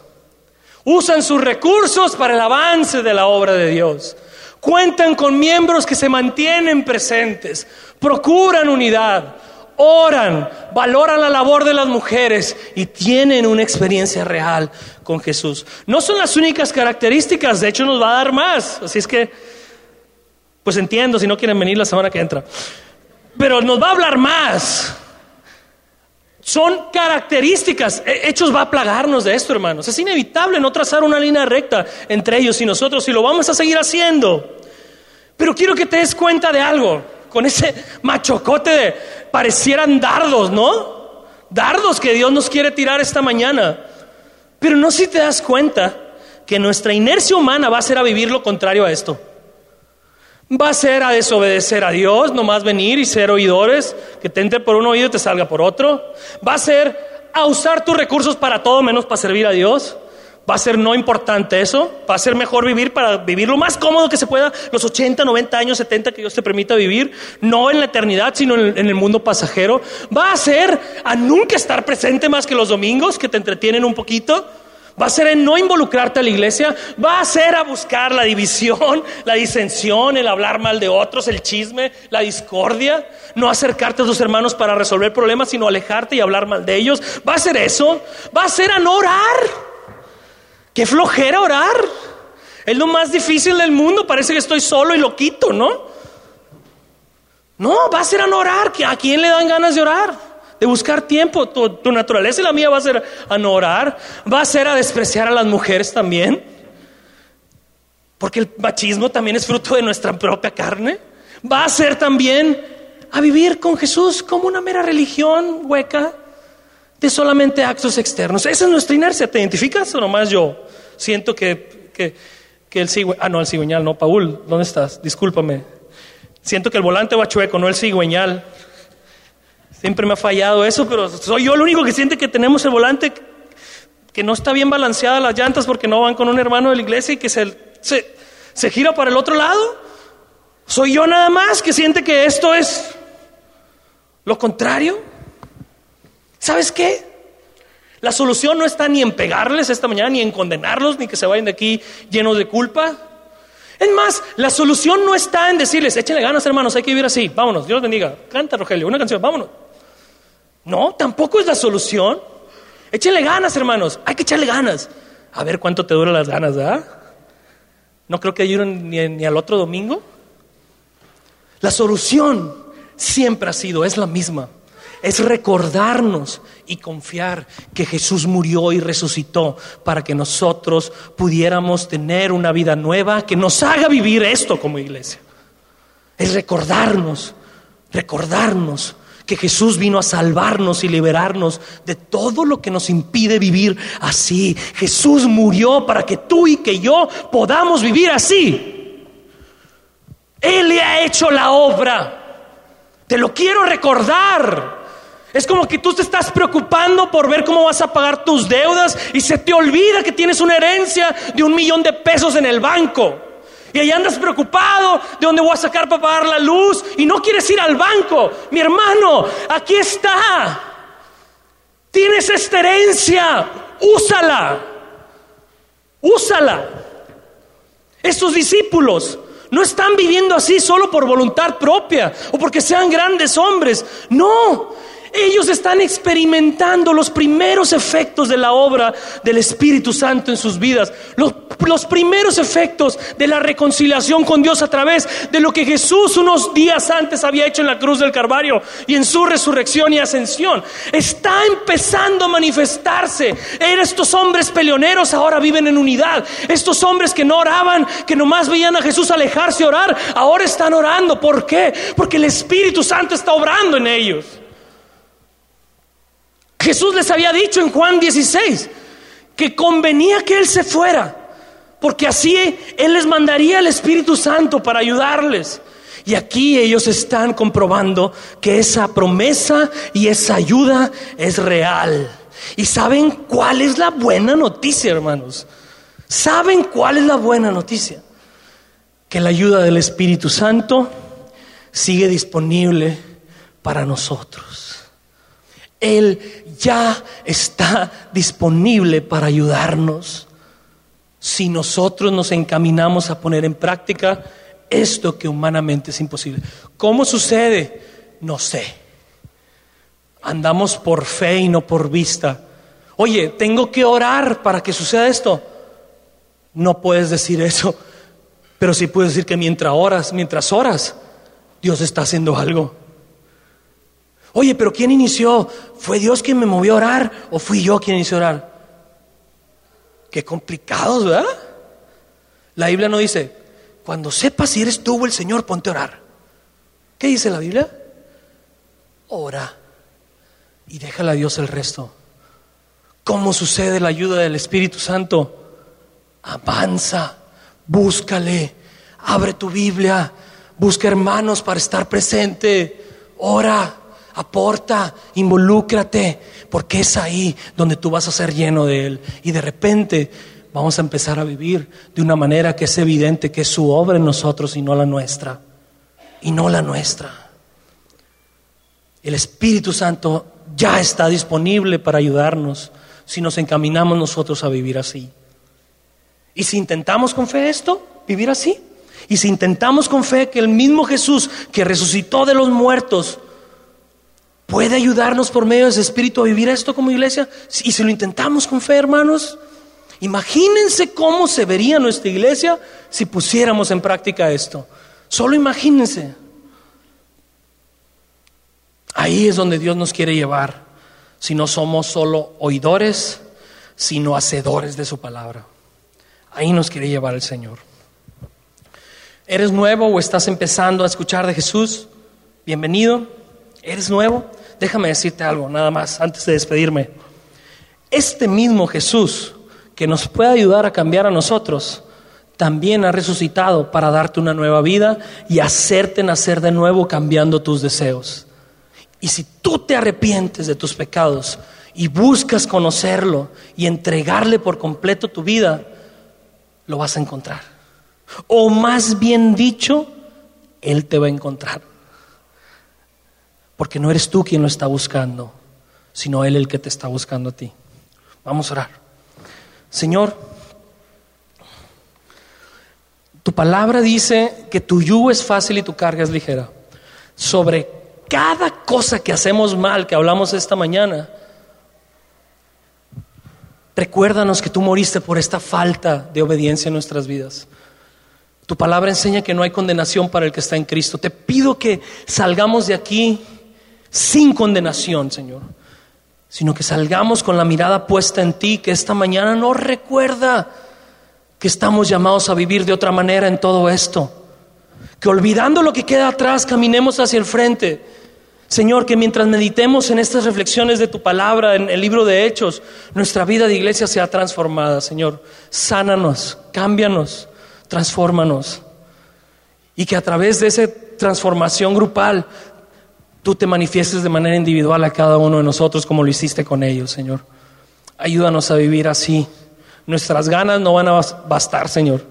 Usan sus recursos para el avance de la obra de Dios. Cuentan con miembros que se mantienen presentes, procuran unidad, oran, valoran la labor de las mujeres y tienen una experiencia real con Jesús. No son las únicas características, de hecho nos va a dar más. Así es que, pues entiendo si no quieren venir la semana que entra. Pero nos va a hablar más. Son características. Hechos va a plagarnos de esto, hermanos. Es inevitable no trazar una línea recta entre ellos y nosotros y lo vamos a seguir haciendo. Pero quiero que te des cuenta de algo. Con ese machocote de parecieran dardos, ¿no? Dardos que Dios nos quiere tirar esta mañana. Pero no si te das cuenta que nuestra inercia humana va a ser a vivir lo contrario a esto. Va a ser a desobedecer a Dios, nomás venir y ser oidores, que te entre por un oído y te salga por otro. Va a ser a usar tus recursos para todo menos para servir a Dios. Va a ser no importante eso. Va a ser mejor vivir para vivir lo más cómodo que se pueda, los 80, 90 años, 70 que Dios te permita vivir, no en la eternidad, sino en el, en el mundo pasajero. Va a ser a nunca estar presente más que los domingos, que te entretienen un poquito va a ser en no involucrarte a la iglesia, va a ser a buscar la división, *laughs* la disensión, el hablar mal de otros, el chisme, la discordia, no acercarte a tus hermanos para resolver problemas, sino alejarte y hablar mal de ellos. Va a ser eso, va a ser a no orar. Qué flojera orar. Es lo más difícil del mundo, parece que estoy solo y lo quito, ¿no? No, va a ser a no orar, ¿a quién le dan ganas de orar? De buscar tiempo. Tu, naturaleza y la mía va a ser a no orar, va a ser a despreciar a las mujeres también. Porque el machismo también es fruto de nuestra propia carne. Va a ser también a vivir con Jesús como una mera religión hueca de solamente actos externos. Esa es nuestra inercia. ¿Te identificas o nomás yo? Siento que, que, el cigüeñal, ah, no, el cigüeñal, no, Paul, ¿dónde estás? Discúlpame. Siento que el volante va chueco, no el cigüeñal. Siempre me ha fallado eso, pero soy yo el único que siente que tenemos el volante que no está bien balanceada las llantas porque no van con un hermano de la iglesia y que se, se, gira para el otro lado. Soy yo nada más que siente que esto es lo contrario. ¿Sabes qué? La solución no está ni en pegarles esta mañana, ni en condenarlos, ni que se vayan de aquí llenos de culpa. Es más, la solución no está en decirles, échenle ganas hermanos, hay que vivir así, vámonos, Dios bendiga. Canta Rogelio, una canción, vámonos. No, tampoco es la solución. Échenle ganas, hermanos. Hay que echarle ganas. A ver cuánto te duran las ganas, ¿verdad? No creo que ayuden ni, ni al otro domingo. La solución siempre ha sido, es la misma. Es recordarnos y confiar que Jesús murió y resucitó para que nosotros pudiéramos tener una vida nueva que nos haga vivir esto como iglesia. Es recordarnos, recordarnos que Jesús vino a salvarnos y liberarnos de todo lo que nos impide vivir así. Jesús murió para que tú y que yo podamos vivir así. Él le ha hecho la obra. Te lo quiero recordar. Es como que tú te estás preocupando por ver cómo vas a pagar tus deudas y se te olvida que tienes una herencia de un millón de pesos en el banco. Y ahí andas preocupado de dónde voy a sacar para pagar la luz y no quieres ir al banco. Mi hermano, aquí está. Tienes esta herencia, úsala. Úsala. Estos discípulos no están viviendo así solo por voluntad propia o porque sean grandes hombres. No, ellos están experimentando los primeros efectos de la obra del Espíritu Santo en sus vidas, los, primeros efectos de la reconciliación con Dios a través de lo que Jesús unos días antes había hecho en la cruz del Calvario y en su resurrección y ascensión. Está empezando a manifestarse. Estos hombres peleoneros ahora viven en unidad. Estos hombres que no oraban, que nomás veían a Jesús alejarse a orar, ahora están orando. ¿Por qué? Porque el Espíritu Santo está obrando en ellos. Jesús les había dicho en Juan 16 que convenía que Él se fuera, porque así Él les mandaría el Espíritu Santo para ayudarles. Y aquí ellos están comprobando que esa promesa y esa ayuda es real. ¿Y saben cuál es la buena noticia, hermanos? ¿Saben cuál es la buena noticia? Que la ayuda del Espíritu Santo sigue disponible para nosotros. Él ya está disponible para ayudarnos si nosotros nos encaminamos a poner en práctica esto que humanamente es imposible. ¿Cómo sucede? No sé. Andamos por fe y no por vista. Oye, tengo que orar para que suceda esto. No puedes decir eso, pero sí puedes decir que mientras oras, mientras oras, Dios está haciendo algo. Oye, pero ¿quién inició? ¿Fue Dios quien me movió a orar o fui yo quien inició a orar? Qué complicados, ¿verdad? La Biblia no dice, cuando sepas si eres tú o el Señor, ponte a orar. ¿Qué dice la Biblia? Ora y déjale a Dios el resto. ¿Cómo sucede la ayuda del Espíritu Santo? Avanza, búscale, abre tu Biblia, busca hermanos para estar presente, ora aporta, involúcrate, porque es ahí donde tú vas a ser lleno de Él. Y de repente vamos a empezar a vivir de una manera que es evidente que es su obra en nosotros y no la nuestra. Y no la nuestra. El Espíritu Santo ya está disponible para ayudarnos si nos encaminamos nosotros a vivir así. Y si intentamos con fe esto, vivir así, y si intentamos con fe que el mismo Jesús que resucitó de los muertos, puede ayudarnos por medio de ese espíritu a vivir esto como iglesia. Y si lo intentamos con fe, hermanos, imagínense cómo se vería nuestra iglesia si pusiéramos en práctica esto. Solo imagínense. Ahí es donde Dios nos quiere llevar, si no somos solo oidores, sino hacedores de su palabra. Ahí nos quiere llevar el Señor. ¿Eres nuevo o estás empezando a escuchar de Jesús? Bienvenido. ¿Eres nuevo? Déjame decirte algo nada más antes de despedirme. Este mismo Jesús que nos puede ayudar a cambiar a nosotros, también ha resucitado para darte una nueva vida y hacerte nacer de nuevo cambiando tus deseos. Y si tú te arrepientes de tus pecados y buscas conocerlo y entregarle por completo tu vida, lo vas a encontrar. O más bien dicho, Él te va a encontrar. Porque no eres tú quien lo está buscando, sino Él el que te está buscando a ti. Vamos a orar. Señor, tu palabra dice que tu yugo es fácil y tu carga es ligera. Sobre cada cosa que hacemos mal, que hablamos esta mañana, recuérdanos que tú moriste por esta falta de obediencia en nuestras vidas. Tu palabra enseña que no hay condenación para el que está en Cristo. Te pido que salgamos de aquí sin condenación, Señor, sino que salgamos con la mirada puesta en ti, que esta mañana nos recuerda que estamos llamados a vivir de otra manera en todo esto, que olvidando lo que queda atrás, caminemos hacia el frente, Señor, que mientras meditemos en estas reflexiones de tu palabra, en el libro de Hechos, nuestra vida de iglesia sea transformada, Señor. Sánanos, cámbianos, transfórmanos. Y que a través de esa transformación grupal, tú te manifiestes de manera individual a cada uno de nosotros como lo hiciste con ellos, Señor. Ayúdanos a vivir así. Nuestras ganas no van a bastar, Señor.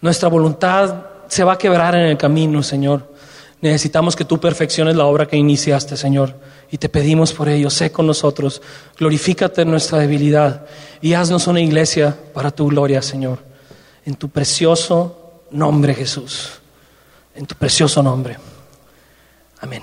Nuestra voluntad se va a quebrar en el camino, Señor. Necesitamos que tú perfecciones la obra que iniciaste, Señor. Y te pedimos por ello, sé con nosotros, glorifícate en nuestra debilidad y haznos una iglesia para tu gloria, Señor. En tu precioso nombre, Jesús. En tu precioso nombre. Amén.